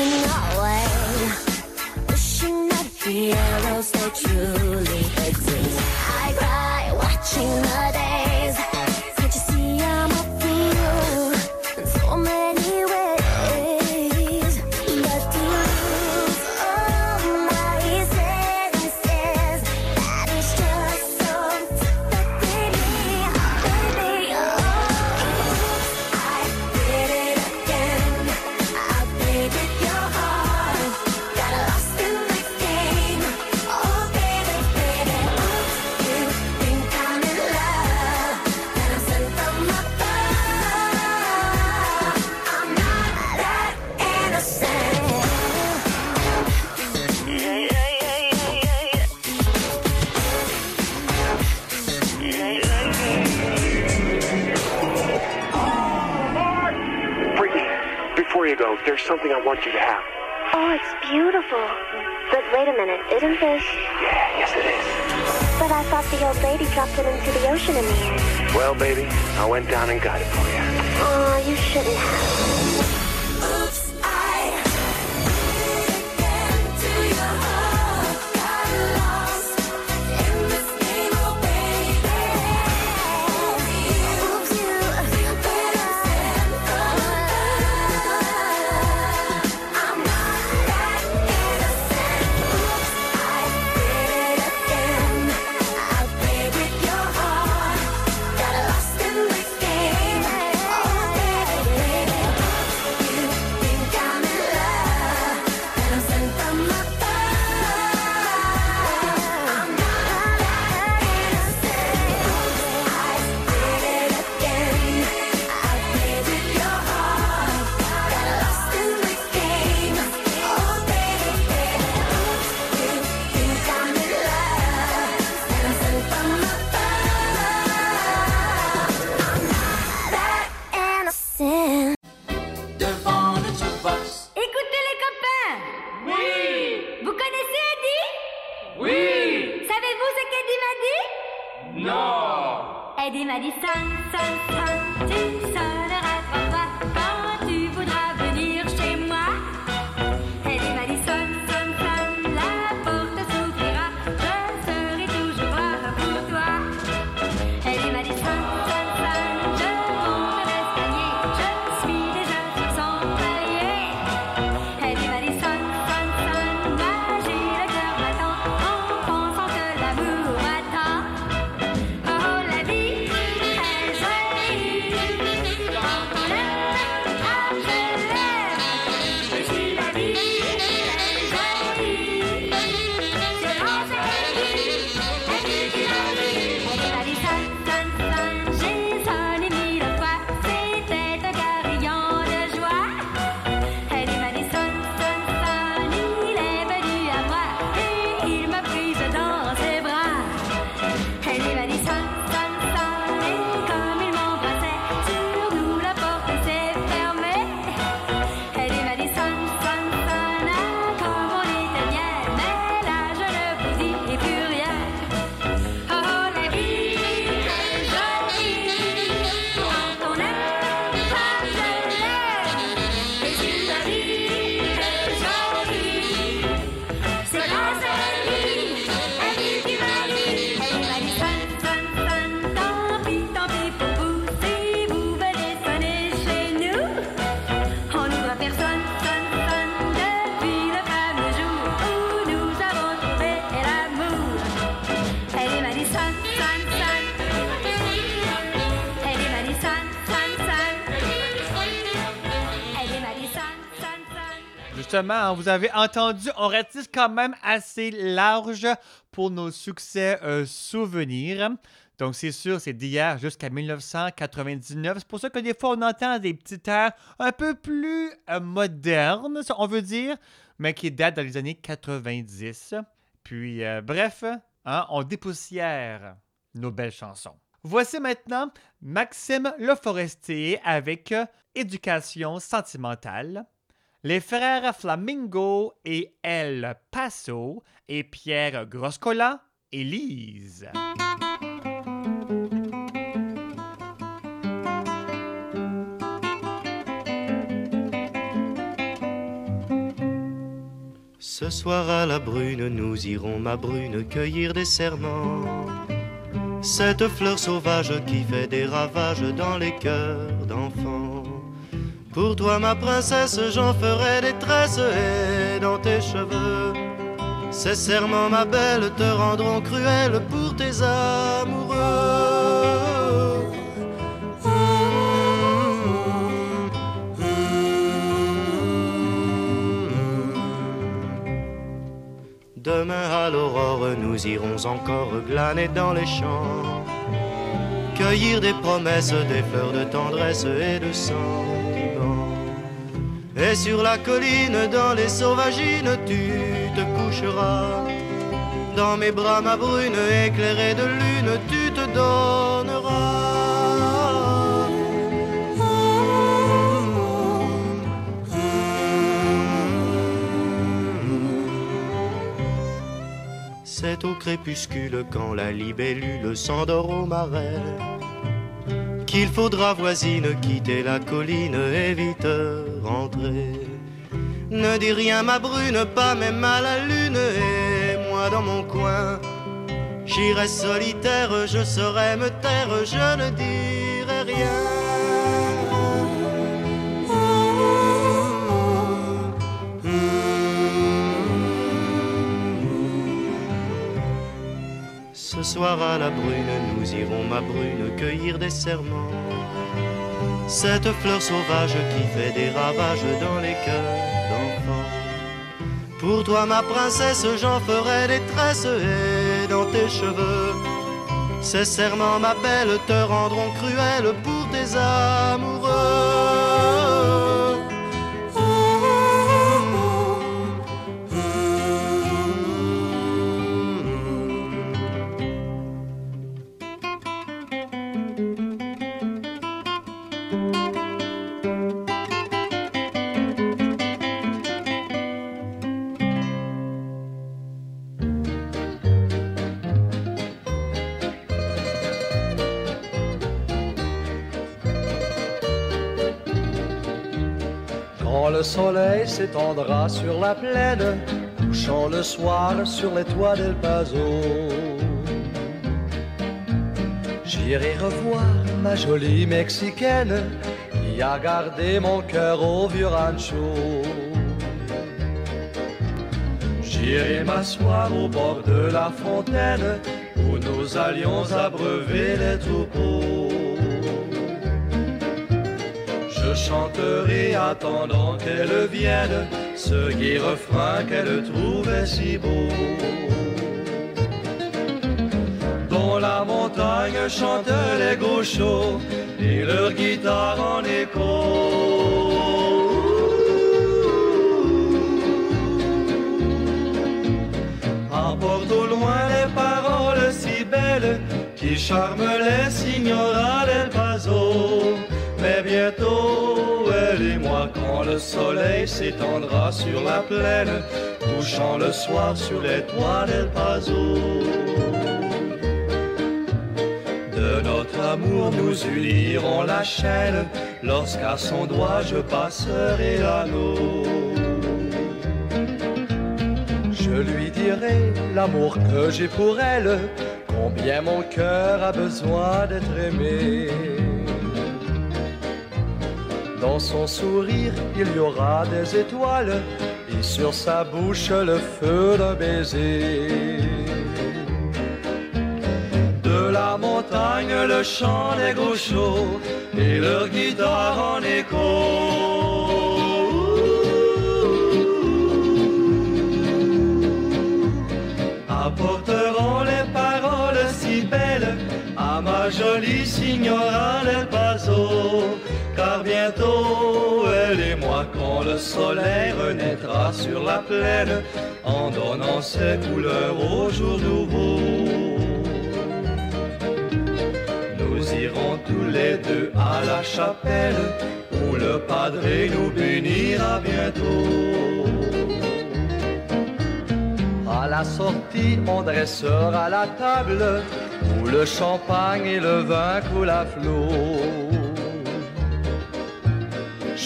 Hein, vous avez entendu, on ratisse quand même assez large pour nos succès euh, souvenirs. Donc, c'est sûr, c'est d'hier jusqu'à 1999. C'est pour ça que des fois, on entend des petits airs un peu plus euh, modernes, on veut dire, mais qui datent dans les années 90. Puis, euh, bref, hein, on dépoussière nos belles chansons. Voici maintenant Maxime Le Forestier avec Éducation sentimentale. Les frères Flamingo et El Paso et Pierre Groscola et. Ce soir à la brune, nous irons, ma brune, cueillir des serments. Cette fleur sauvage qui fait des ravages dans les cœurs d'enfants. Pour toi, ma princesse, j'en ferai des tresses et dans tes cheveux. Ces serments, ma belle, te rendront cruelle pour tes amoureux. Demain à l'aurore, nous irons encore glaner dans les champs, cueillir des promesses, des fleurs de tendresse et de sentiments. Et sur la colline, dans les sauvagines, tu te coucheras. Dans mes bras, ma brune, éclairée de lune, tu te donneras. C'est au crépuscule quand la libellule s'endort au marais qu'il faudra voisine quitter la colline et vite rentrer. Ne dis rien ma brune, pas même à la lune et moi dans mon coin. J'irai solitaire, je saurai me taire, je ne dirai rien. Soir à la brune, nous irons, ma brune, cueillir des serments. Cette fleur sauvage qui fait des ravages dans les cœurs d'enfants. Pour toi, ma princesse, j'en ferai des tresses et dans tes cheveux. Ces serments, ma belle, te rendront cruelle pour tes amoureux. Le soleil s'étendra sur la plaine, couchant le soir sur les toits d'El Paso. J'irai revoir ma jolie Mexicaine qui a gardé mon cœur au vieux rancho. J'irai m'asseoir au bord de la fontaine où nous allions abreuver les troupeaux. Chanterai attendant qu'elle vienne ce gai refrain qu'elle trouvait si beau. Dans la montagne chantent les gauchos et leur guitare en écho. Apporte au loin les paroles si belles qui charment les signoras del Paso. Bientôt, elle et moi, quand le soleil s'étendra sur la plaine, couchant le soir sur les toits del Paso. De notre amour nous unirons la chaîne, lorsqu'à son doigt je passerai l'anneau. Je lui dirai l'amour que j'ai pour elle, combien mon cœur a besoin d'être aimé. Dans son sourire, il y aura des étoiles, et sur sa bouche le feu d'un baiser. De la montagne, le chant des gauchos, et leur guitare en écho. Apporteront les paroles si belles à ma jolie signora del Paso. Car bientôt, elle et moi, quand le soleil renaîtra sur la plaine, en donnant ses couleurs au jour nouveau. Nous irons tous les deux à la chapelle, où le padré nous bénira bientôt. À la sortie, on dressera la table, où le champagne et le vin coulent à flot.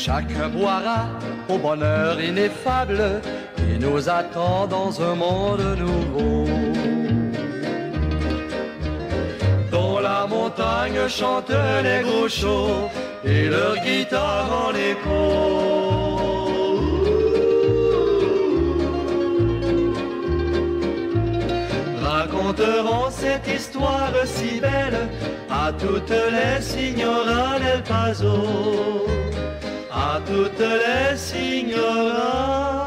Chacun boira au bonheur ineffable qui nous attend dans un monde nouveau. Dans la montagne chantent les gauchos et leur guitare en écho. Raconteront cette histoire si belle à toutes les signoras del Paso à toutes les signoras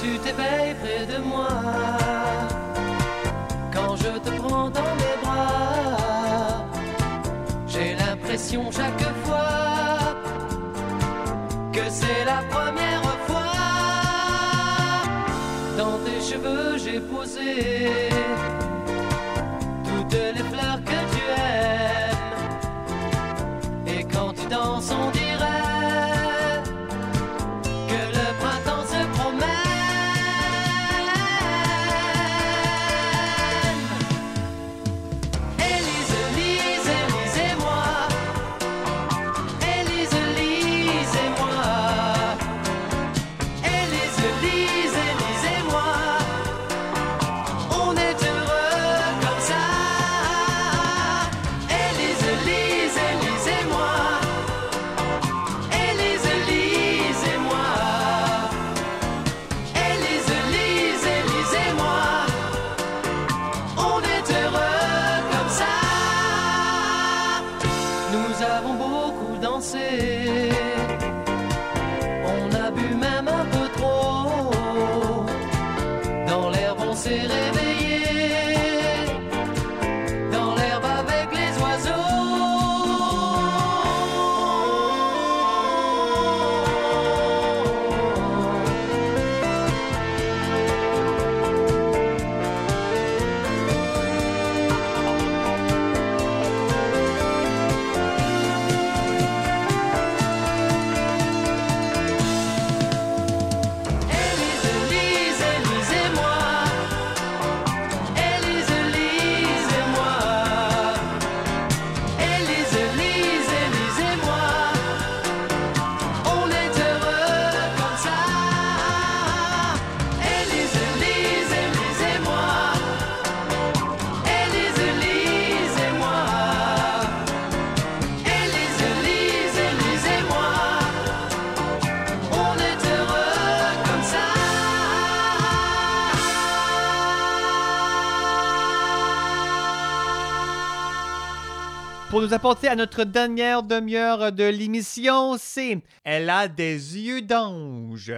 tu t'éveilles près de moi. Quand je te prends dans mes bras. J'ai l'impression chaque fois que c'est la première fois. Dans tes cheveux, j'ai posé nous apporter à notre dernière demi-heure de l'émission, c'est Elle a des yeux d'ange.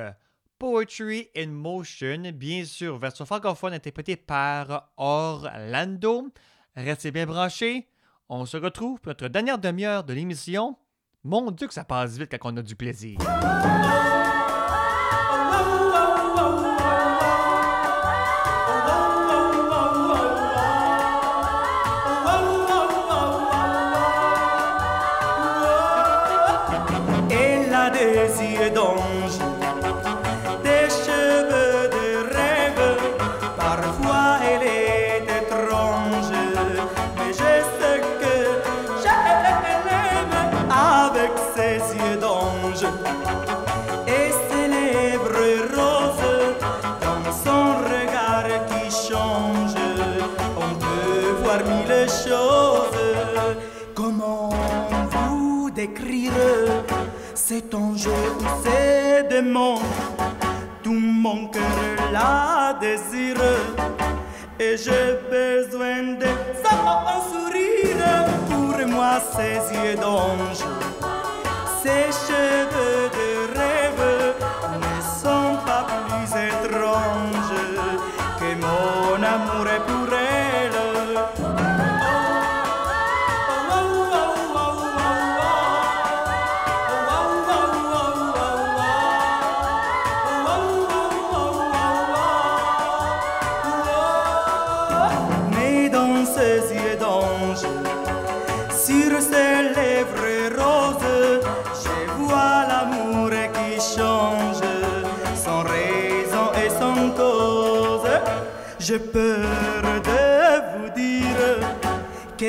Poetry in Motion, bien sûr, version francophone interprétée par Orlando. Restez bien branchés. On se retrouve pour notre dernière demi-heure de l'émission. Mon Dieu que ça passe vite quand on a du plaisir. Cet ange ou ces démons Tout mon cœur la désire et j'ai besoin de son sourire. Pour moi, ses yeux d'ange, ses cheveux de rêve ne sont pas plus étranges que mon amour est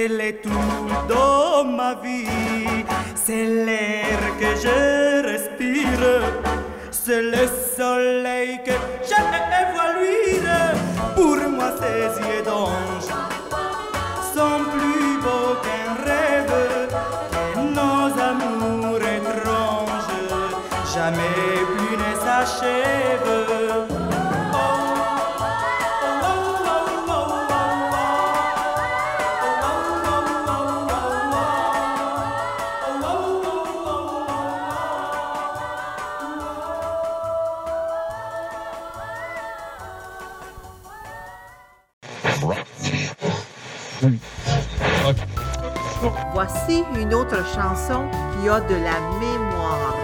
qu'elle est tout dans ma vie. C'est l'air que je respire, c'est le soleil que je vois. Pour moi, ces yeux d'ange sont plus beaux qu'un rêve, nos amours étranges jamais plus ne s'achèvent. Voici une autre chanson qui a de la mémoire.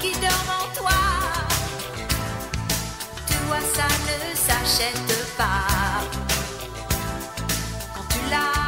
Qui dorment en toi. Tu vois, ça ne s'achète pas. Quand tu l'as,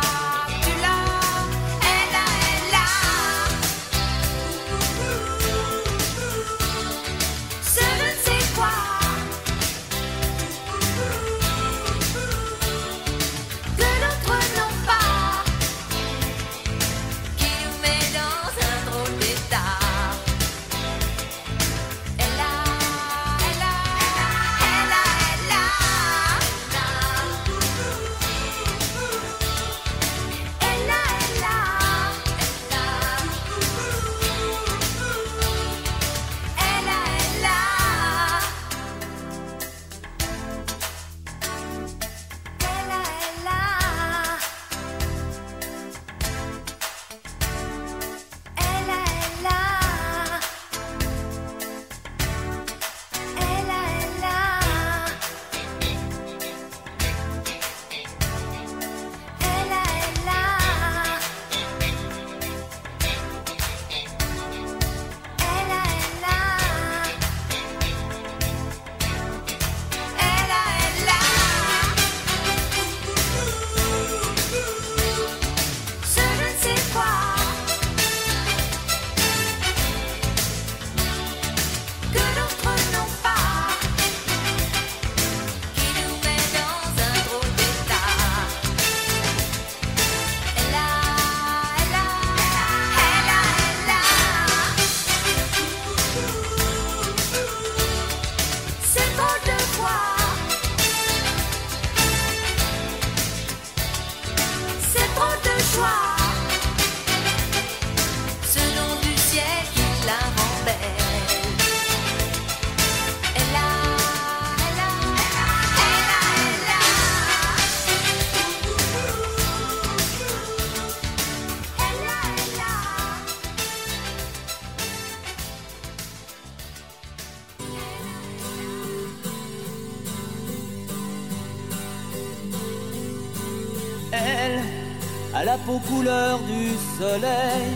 couleur du soleil.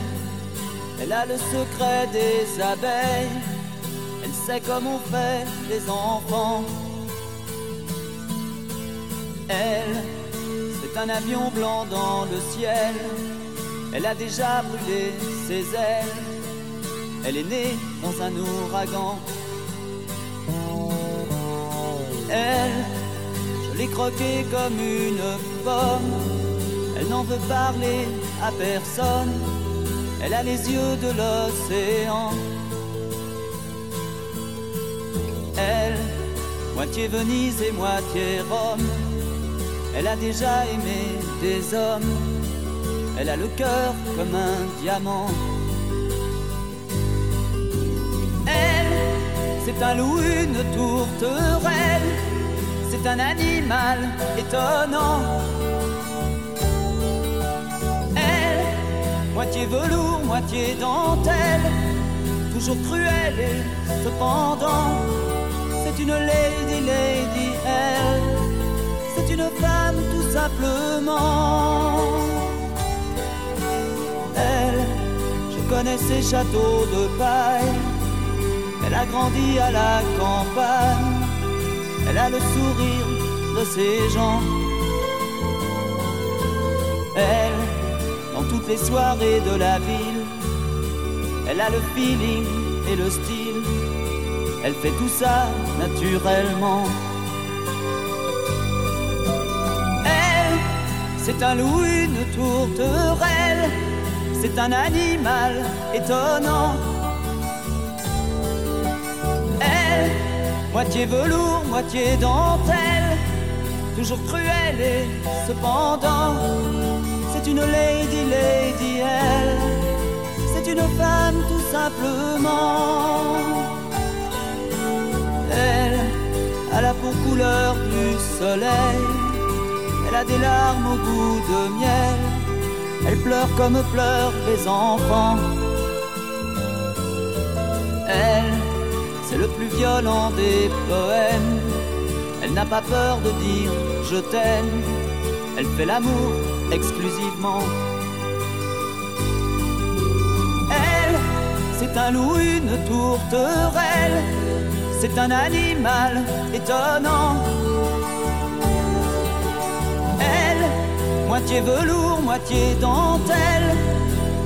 Elle a le secret des abeilles. Elle sait comment on fait les enfants. Elle, c'est un avion blanc dans le ciel. Elle a déjà brûlé ses ailes. Elle est née dans un ouragan. Elle, je l'ai croquée comme une pomme. Elle n'en veut parler à personne. Elle a les yeux de l'océan. Elle, moitié Venise et moitié Rome. Elle a déjà aimé des hommes. Elle a le cœur comme un diamant. Elle, c'est un loup, une tourterelle. C'est un animal étonnant. Moitié velours, moitié dentelle, toujours cruelle et cependant, c'est une lady, lady, elle, c'est une femme tout simplement. Elle, je connais ses châteaux de paille, elle a grandi à la campagne, elle a le sourire de ses gens. Elle, les soirées de la ville, elle a le feeling et le style, elle fait tout ça naturellement. Elle, c'est un loup, une tourterelle, c'est un animal étonnant. Elle, moitié velours, moitié dentelle, toujours cruelle et cependant, une lady, lady, elle, c'est une femme tout simplement. Elle a la peau couleur du soleil, elle a des larmes au goût de miel, elle pleure comme pleurent les enfants. Elle, c'est le plus violent des poèmes. Elle Elle n'a pas peur de dire je t'aime. Elle fait l'amour exclusivement. Elle, c'est un loup, une tourterelle. C'est un animal étonnant. Elle, moitié velours, moitié dentelle.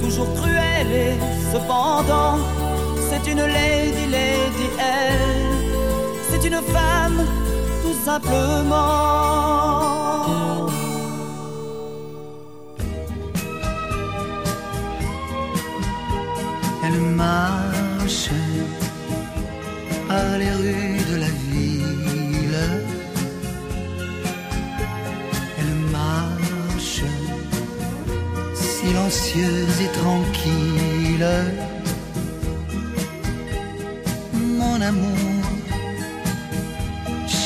Toujours cruelle et cependant, c'est une lady, lady, elle. C'est une femme, tout simplement. Marche par les rues de la ville. Elle marche silencieuse et tranquille. Mon amour,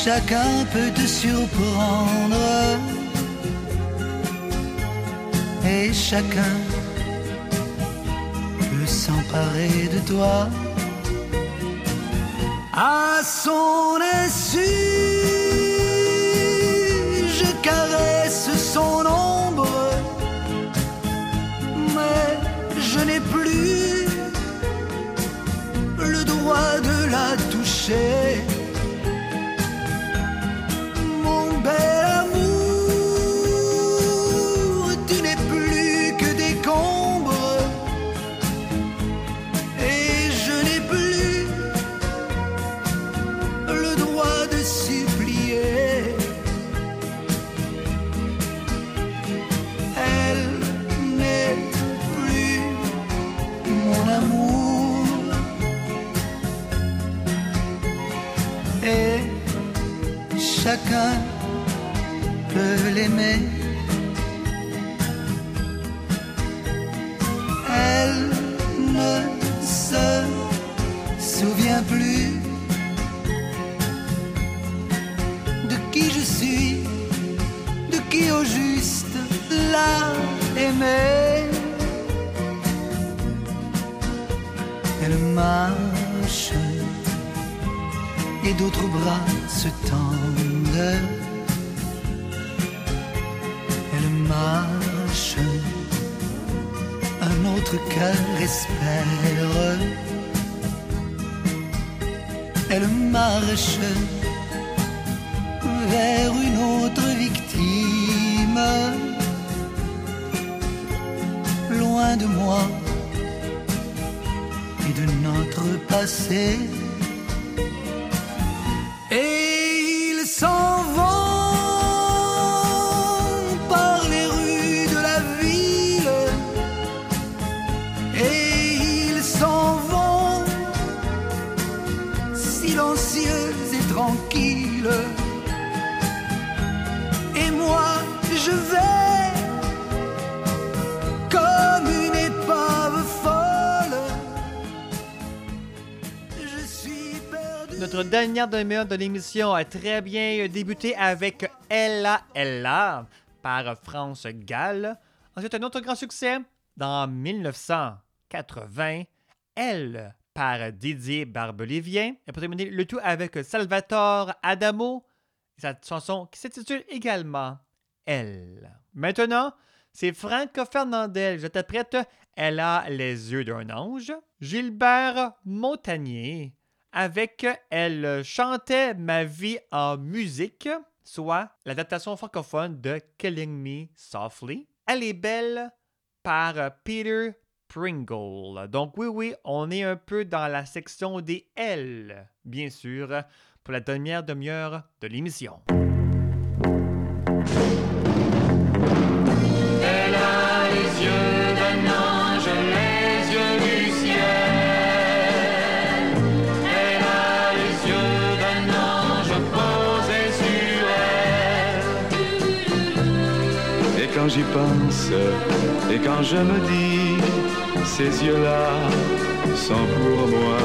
chacun peut te surprendre. Et chacun s'emparer de toi à son insu. Elle marche, un autre cœur espère. Elle marche vers une autre victime. Loin de moi et de notre passé. Notre dernière demi-heure de l'émission a très bien débuté avec Ella Ella par France Gall. Ensuite, un autre grand succès dans 1980, Elle par Didier Barbelivien. Et pour terminer le tout avec Salvatore Adamo et sa chanson qui s'intitule également Elle. Maintenant, c'est Franck Fernandel. Je t'apprête Elle a les yeux d'un ange. Gilbert Montagnier avec Elle chantait ma vie en musique, soit l'adaptation francophone de Killing Me Softly. Elle est belle par Peter Pringle. Donc oui, oui, on est un peu dans la section des L, bien sûr, pour la dernière demi-heure de l'émission. Et quand je me dis, ces yeux-là sont pour moi,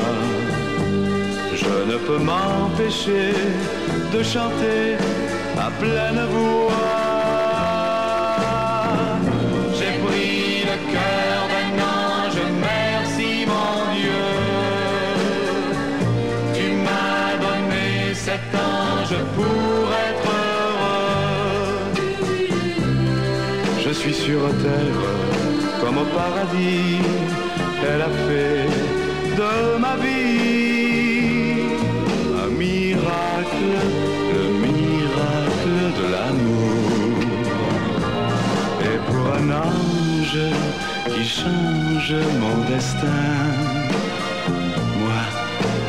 je ne peux m'empêcher de chanter à pleine voix. J'ai pris le cœur d'un ange, merci mon Dieu. Tu m'as donné 17 ans, je pourrais suis sur terre comme au paradis, elle a fait de ma vie un miracle, le miracle de l'amour. Et pour un ange qui change mon destin, moi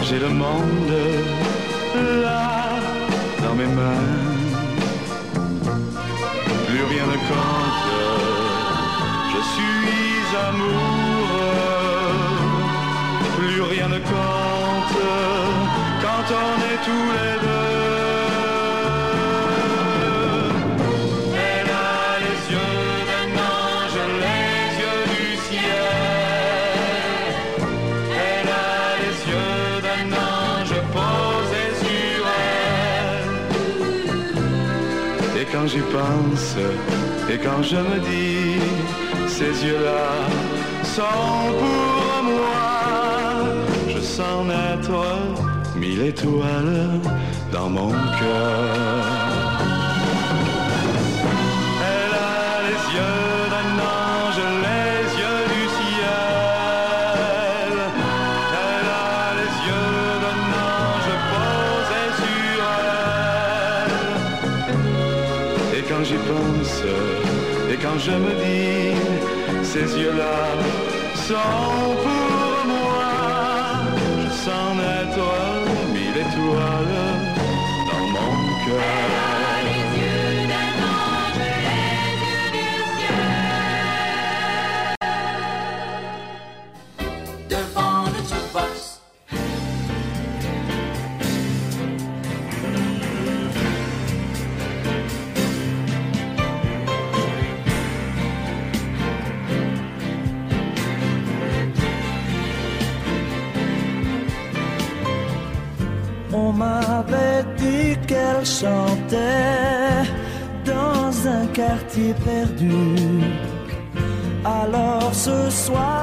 j'ai le monde là dans mes mains. Rien ne compte, je suis amoureux. Plus rien ne compte quand on est tous les deux. Quand j'y pense, et quand je me dis, ces yeux-là sont pour moi, je sens naître mille étoiles dans mon cœur. Et quand je me dis, ces yeux-là sont pour perdu. Alors ce soir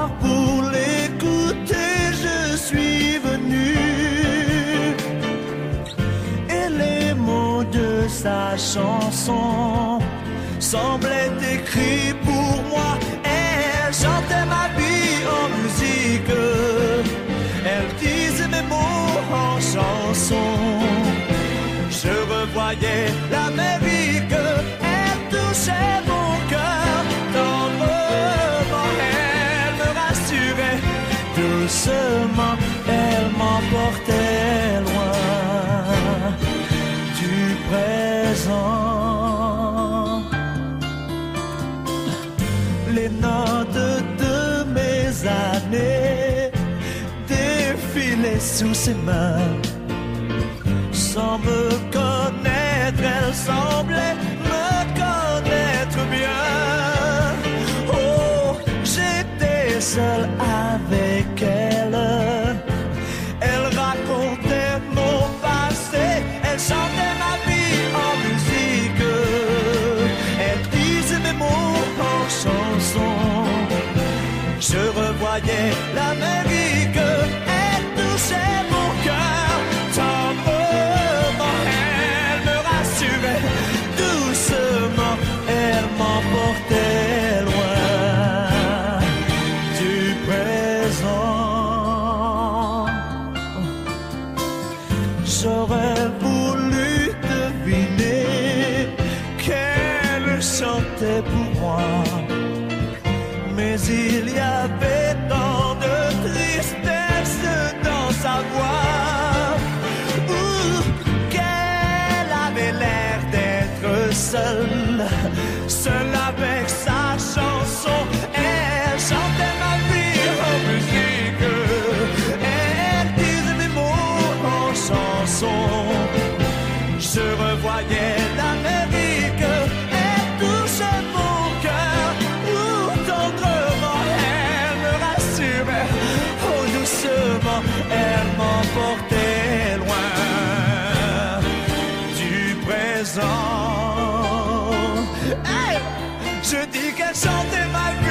doucement. Elle m'emportait loin du présent. Les notes de mes années défilaient sous ses mains. Sans me connaître, elle semblait me connaître bien. Dis qu'elle chantait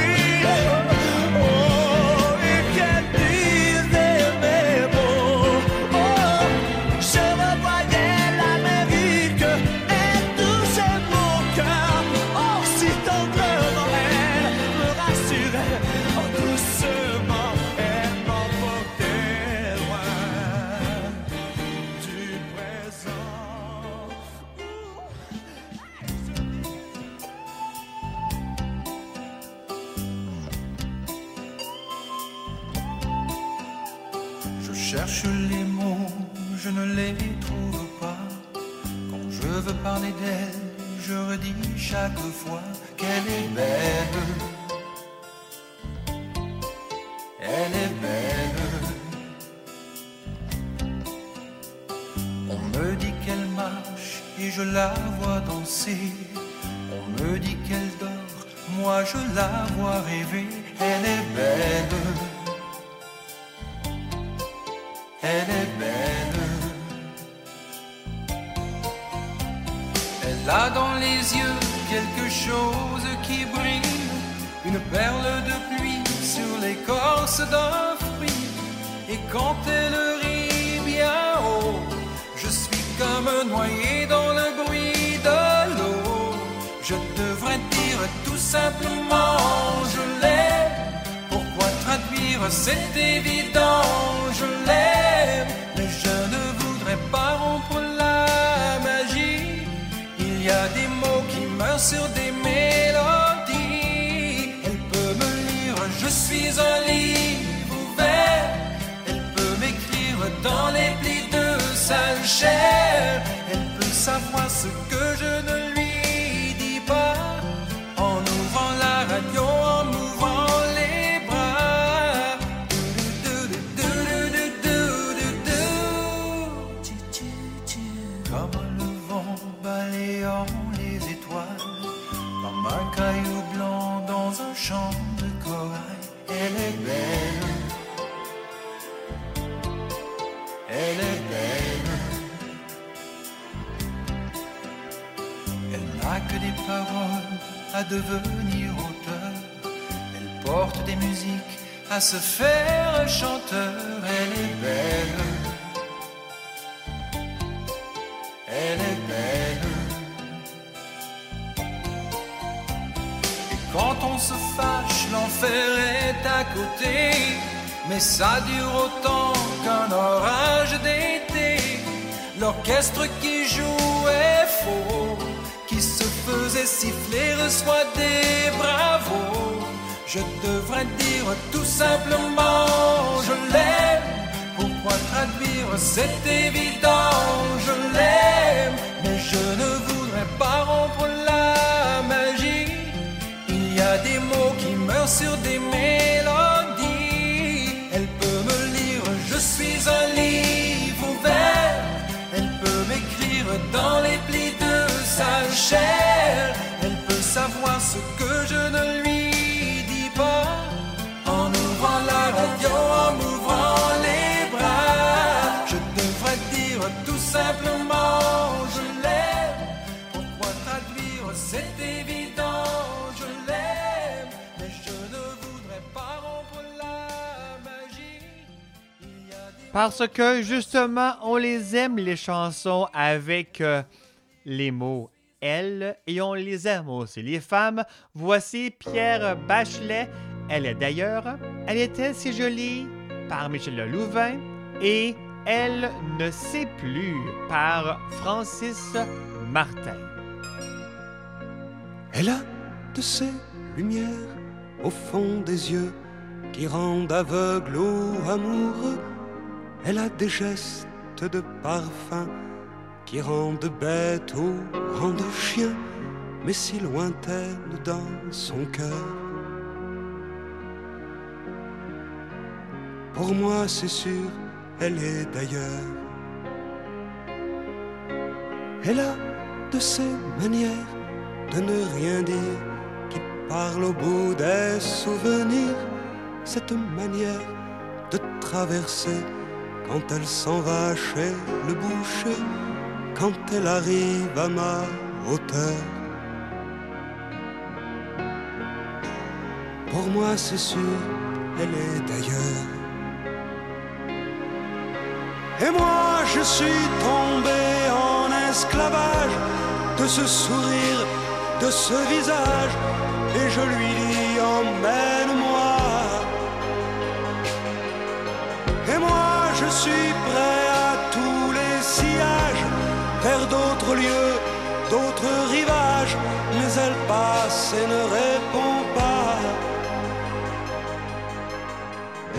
cherche les mots, je ne les trouve pas. Quand je veux parler d'elle, je redis chaque fois qu'elle est belle. Elle est belle. On me dit qu'elle marche et je la vois danser. On me dit qu'elle dort, moi je la vois rêver. Une perle de pluie sur l'écorce d'un fruit. Et quand elle rit bien haut, je suis comme noyé dans le bruit de l'eau. Je devrais dire tout simplement je l'aime. Pourquoi traduire C'est évident, je l'aime. Mais je ne voudrais pas rompre la magie. Il y a des mots qui meurent sur des mélodies. Un livre ouvert. Elle peut m'écrire dans les plis de sa chair. Se faire chanteur. Elle est belle. Elle est belle. Et quand on se fâche, l'enfer est à côté. Mais ça dure autant qu'un orage d'été. L'orchestre qui joue est faux. Qui se faisait siffler reçoit des bravos. Je devrais dire tout simplement je l'aime. Pourquoi traduire C'est évident, je l'aime. Mais je ne voudrais pas rompre la magie. Il y a des mots qui meurent sur des mélodies. Elle peut me lire, je suis un livre ouvert. Elle peut m'écrire dans les plis de sa chair. Elle peut savoir ce que je ne lui radio, en ouvrant les bras. Je devrais dire tout simplement je l'aime. Pourquoi traduire C'est évident, je l'aime. Mais je ne voudrais pas rompre la magie. Parce que justement, on les aime, les chansons avec euh, les mots elle et on les aime aussi, les femmes. Voici Pierre Bachelet. Elle est d'ailleurs, elle était si jolie par Michel Louvain et Elle ne sait plus par Francis Martin. Elle a de ces lumières au fond des yeux qui rendent aveugle ou amoureux. Elle a des gestes de parfum qui rendent bête ou rendent chien, mais si lointaine dans son cœur. Pour moi, c'est sûr, elle est d'ailleurs. Elle a de ces manières de ne rien dire qui parle au bout des souvenirs, cette manière de traverser quand elle s'en va chez le boucher, quand elle arrive à ma hauteur. Pour moi, c'est sûr, elle est d'ailleurs. Et moi, je suis tombé en esclavage de ce sourire, de ce visage, et je lui dis emmène-moi. Et moi, je suis prêt à tous les sillages, vers d'autres lieux, d'autres rivages, mais elle passe et ne répond pas.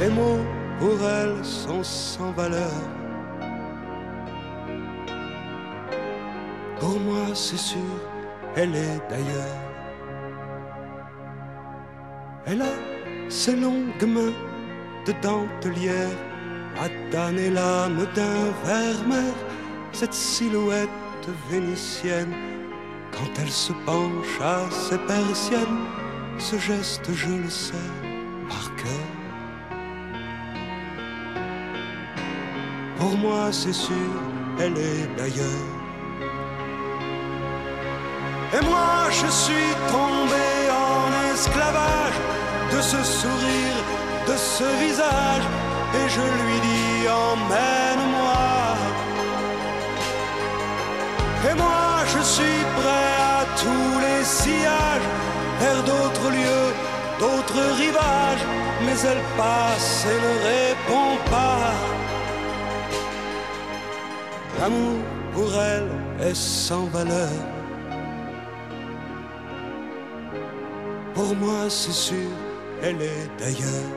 Les mots pour elle sont sans valeur. Pour moi, c'est sûr, elle est d'ailleurs. Elle a ses longues mains de dentelière damner l'âme d'un vermeer, cette silhouette vénitienne. Quand elle se penche à ses persiennes, ce geste, je le sais par cœur. Pour moi, c'est sûr, elle est d'ailleurs. Et moi, je suis tombé en esclavage de ce sourire, de ce visage, et je lui dis emmène-moi. Et moi, je suis prêt à tous les sillages, vers d'autres lieux, d'autres rivages, mais elle passe et ne répond pas. L'amour pour elle est sans valeur. Pour moi, c'est sûr, elle est d'ailleurs.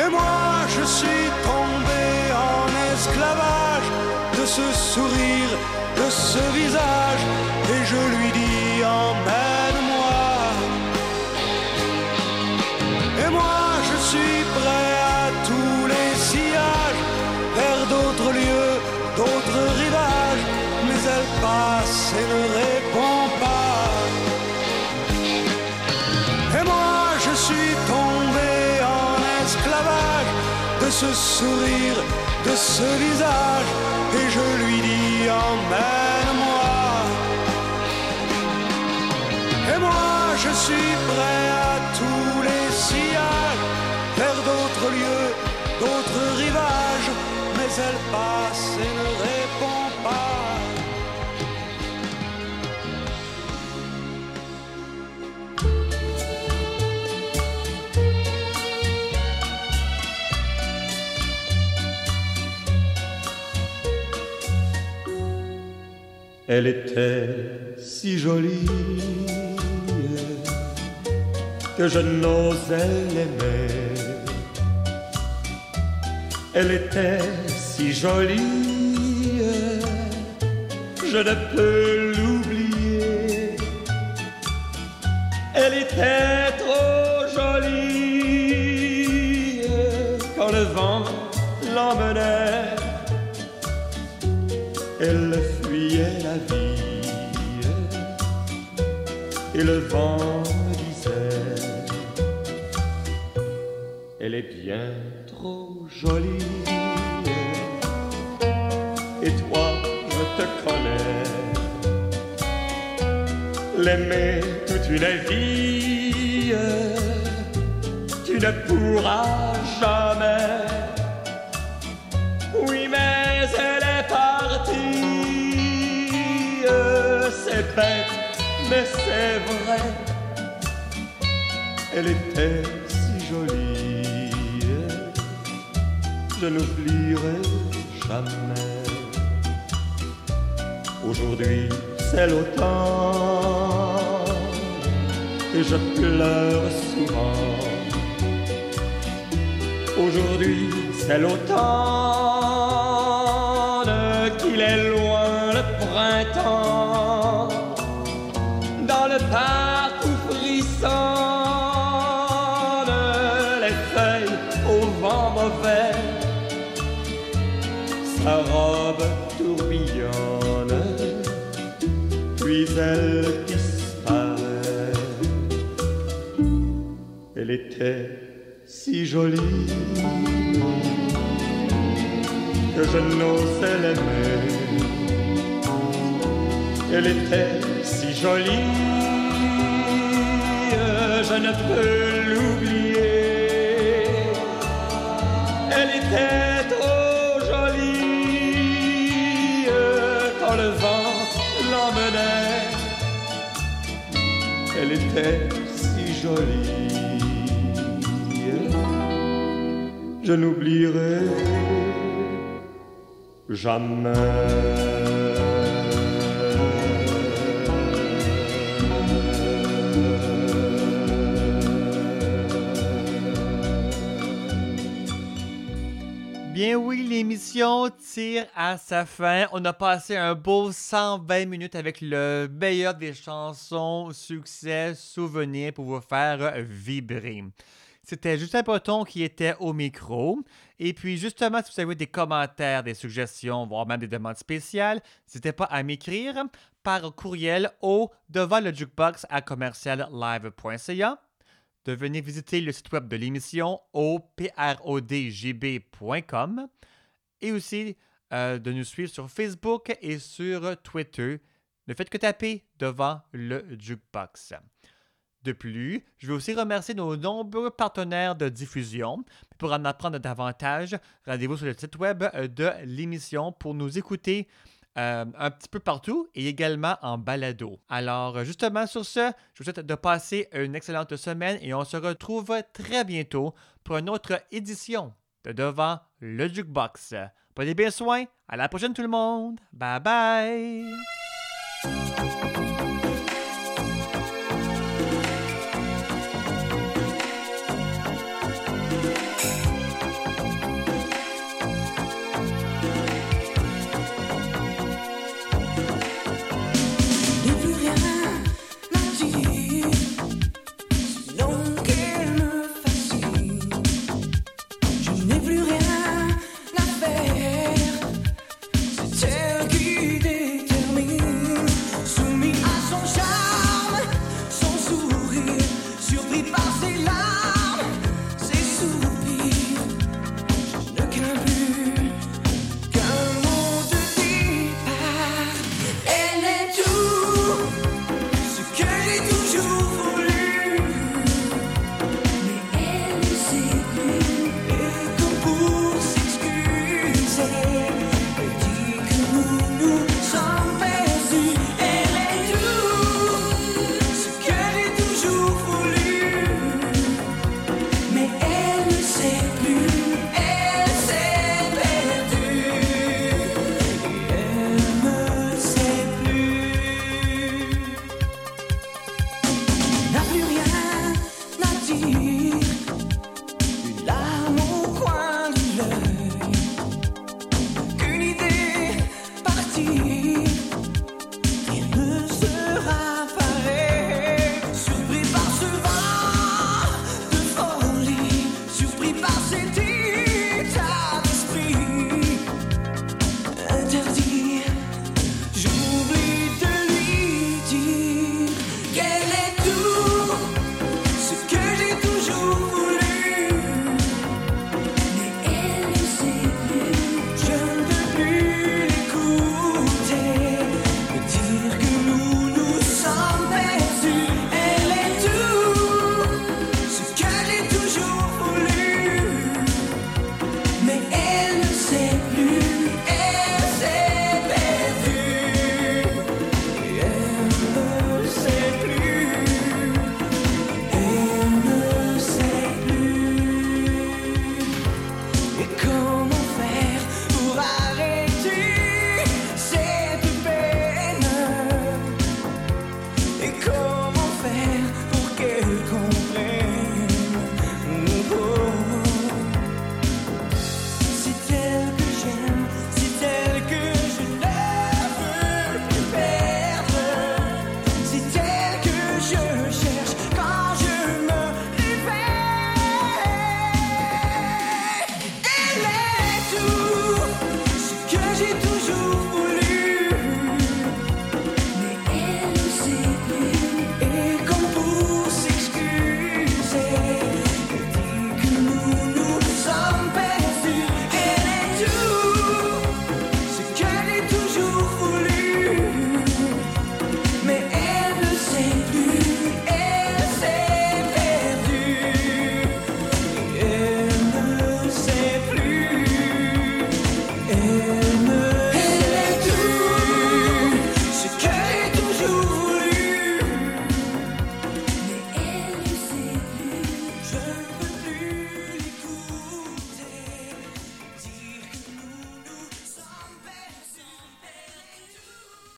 Et moi, je suis tombé en esclavage de ce sourire, de ce visage, et je lui dis emmène-moi. Et moi, je suis prêt ce sourire, de ce visage, et je lui dis emmène-moi. Et moi, je suis prêt à tous les sillages, vers d'autres lieux, d'autres rivages, mais elle passe et ne répond Elle était si jolie que je n'osais l'aimer. Elle était si jolie, je ne peux l'oublier. Elle était trop jolie quand le vent l'emmenait. La et le vent disait Elle est bien trop jolie. Et toi je te connais. L'aimer toute une vie tu ne pourras jamais mais c'est vrai. Elle était si jolie, je n'oublierai jamais. Aujourd'hui, c'est l'automne et je pleure souvent. Aujourd'hui, c'est l'automne puis elle disparaît elle était si jolie que je n'osais l'aimer elle était si jolie, je ne peux l'oublier. Elle était si jolie, je n'oublierai jamais. Tire à sa fin. On a passé un beau 120 minutes avec le meilleur des chansons, succès, souvenirs pour vous faire vibrer. C'était Justin Breton qui était au micro. Et puis, justement, si vous avez des commentaires, des suggestions, voire même des demandes spéciales, n'hésitez pas à m'écrire par courriel au devant le jukebox à commerciallive.ca de venir visiter le site web de l'émission au prodgb.com et aussi euh, de nous suivre sur Facebook et sur Twitter. Ne faites que taper devant le jukebox. De plus, je veux aussi remercier nos nombreux partenaires de diffusion. Pour en apprendre davantage, rendez-vous sur le site web de l'émission pour nous écouter euh, un petit peu partout et également en balado. Alors, justement, sur ce, je vous souhaite de passer une excellente semaine et on se retrouve très bientôt pour une autre édition Devant le Jukebox. Prenez bien soin. À la prochaine, tout le monde. Bye bye.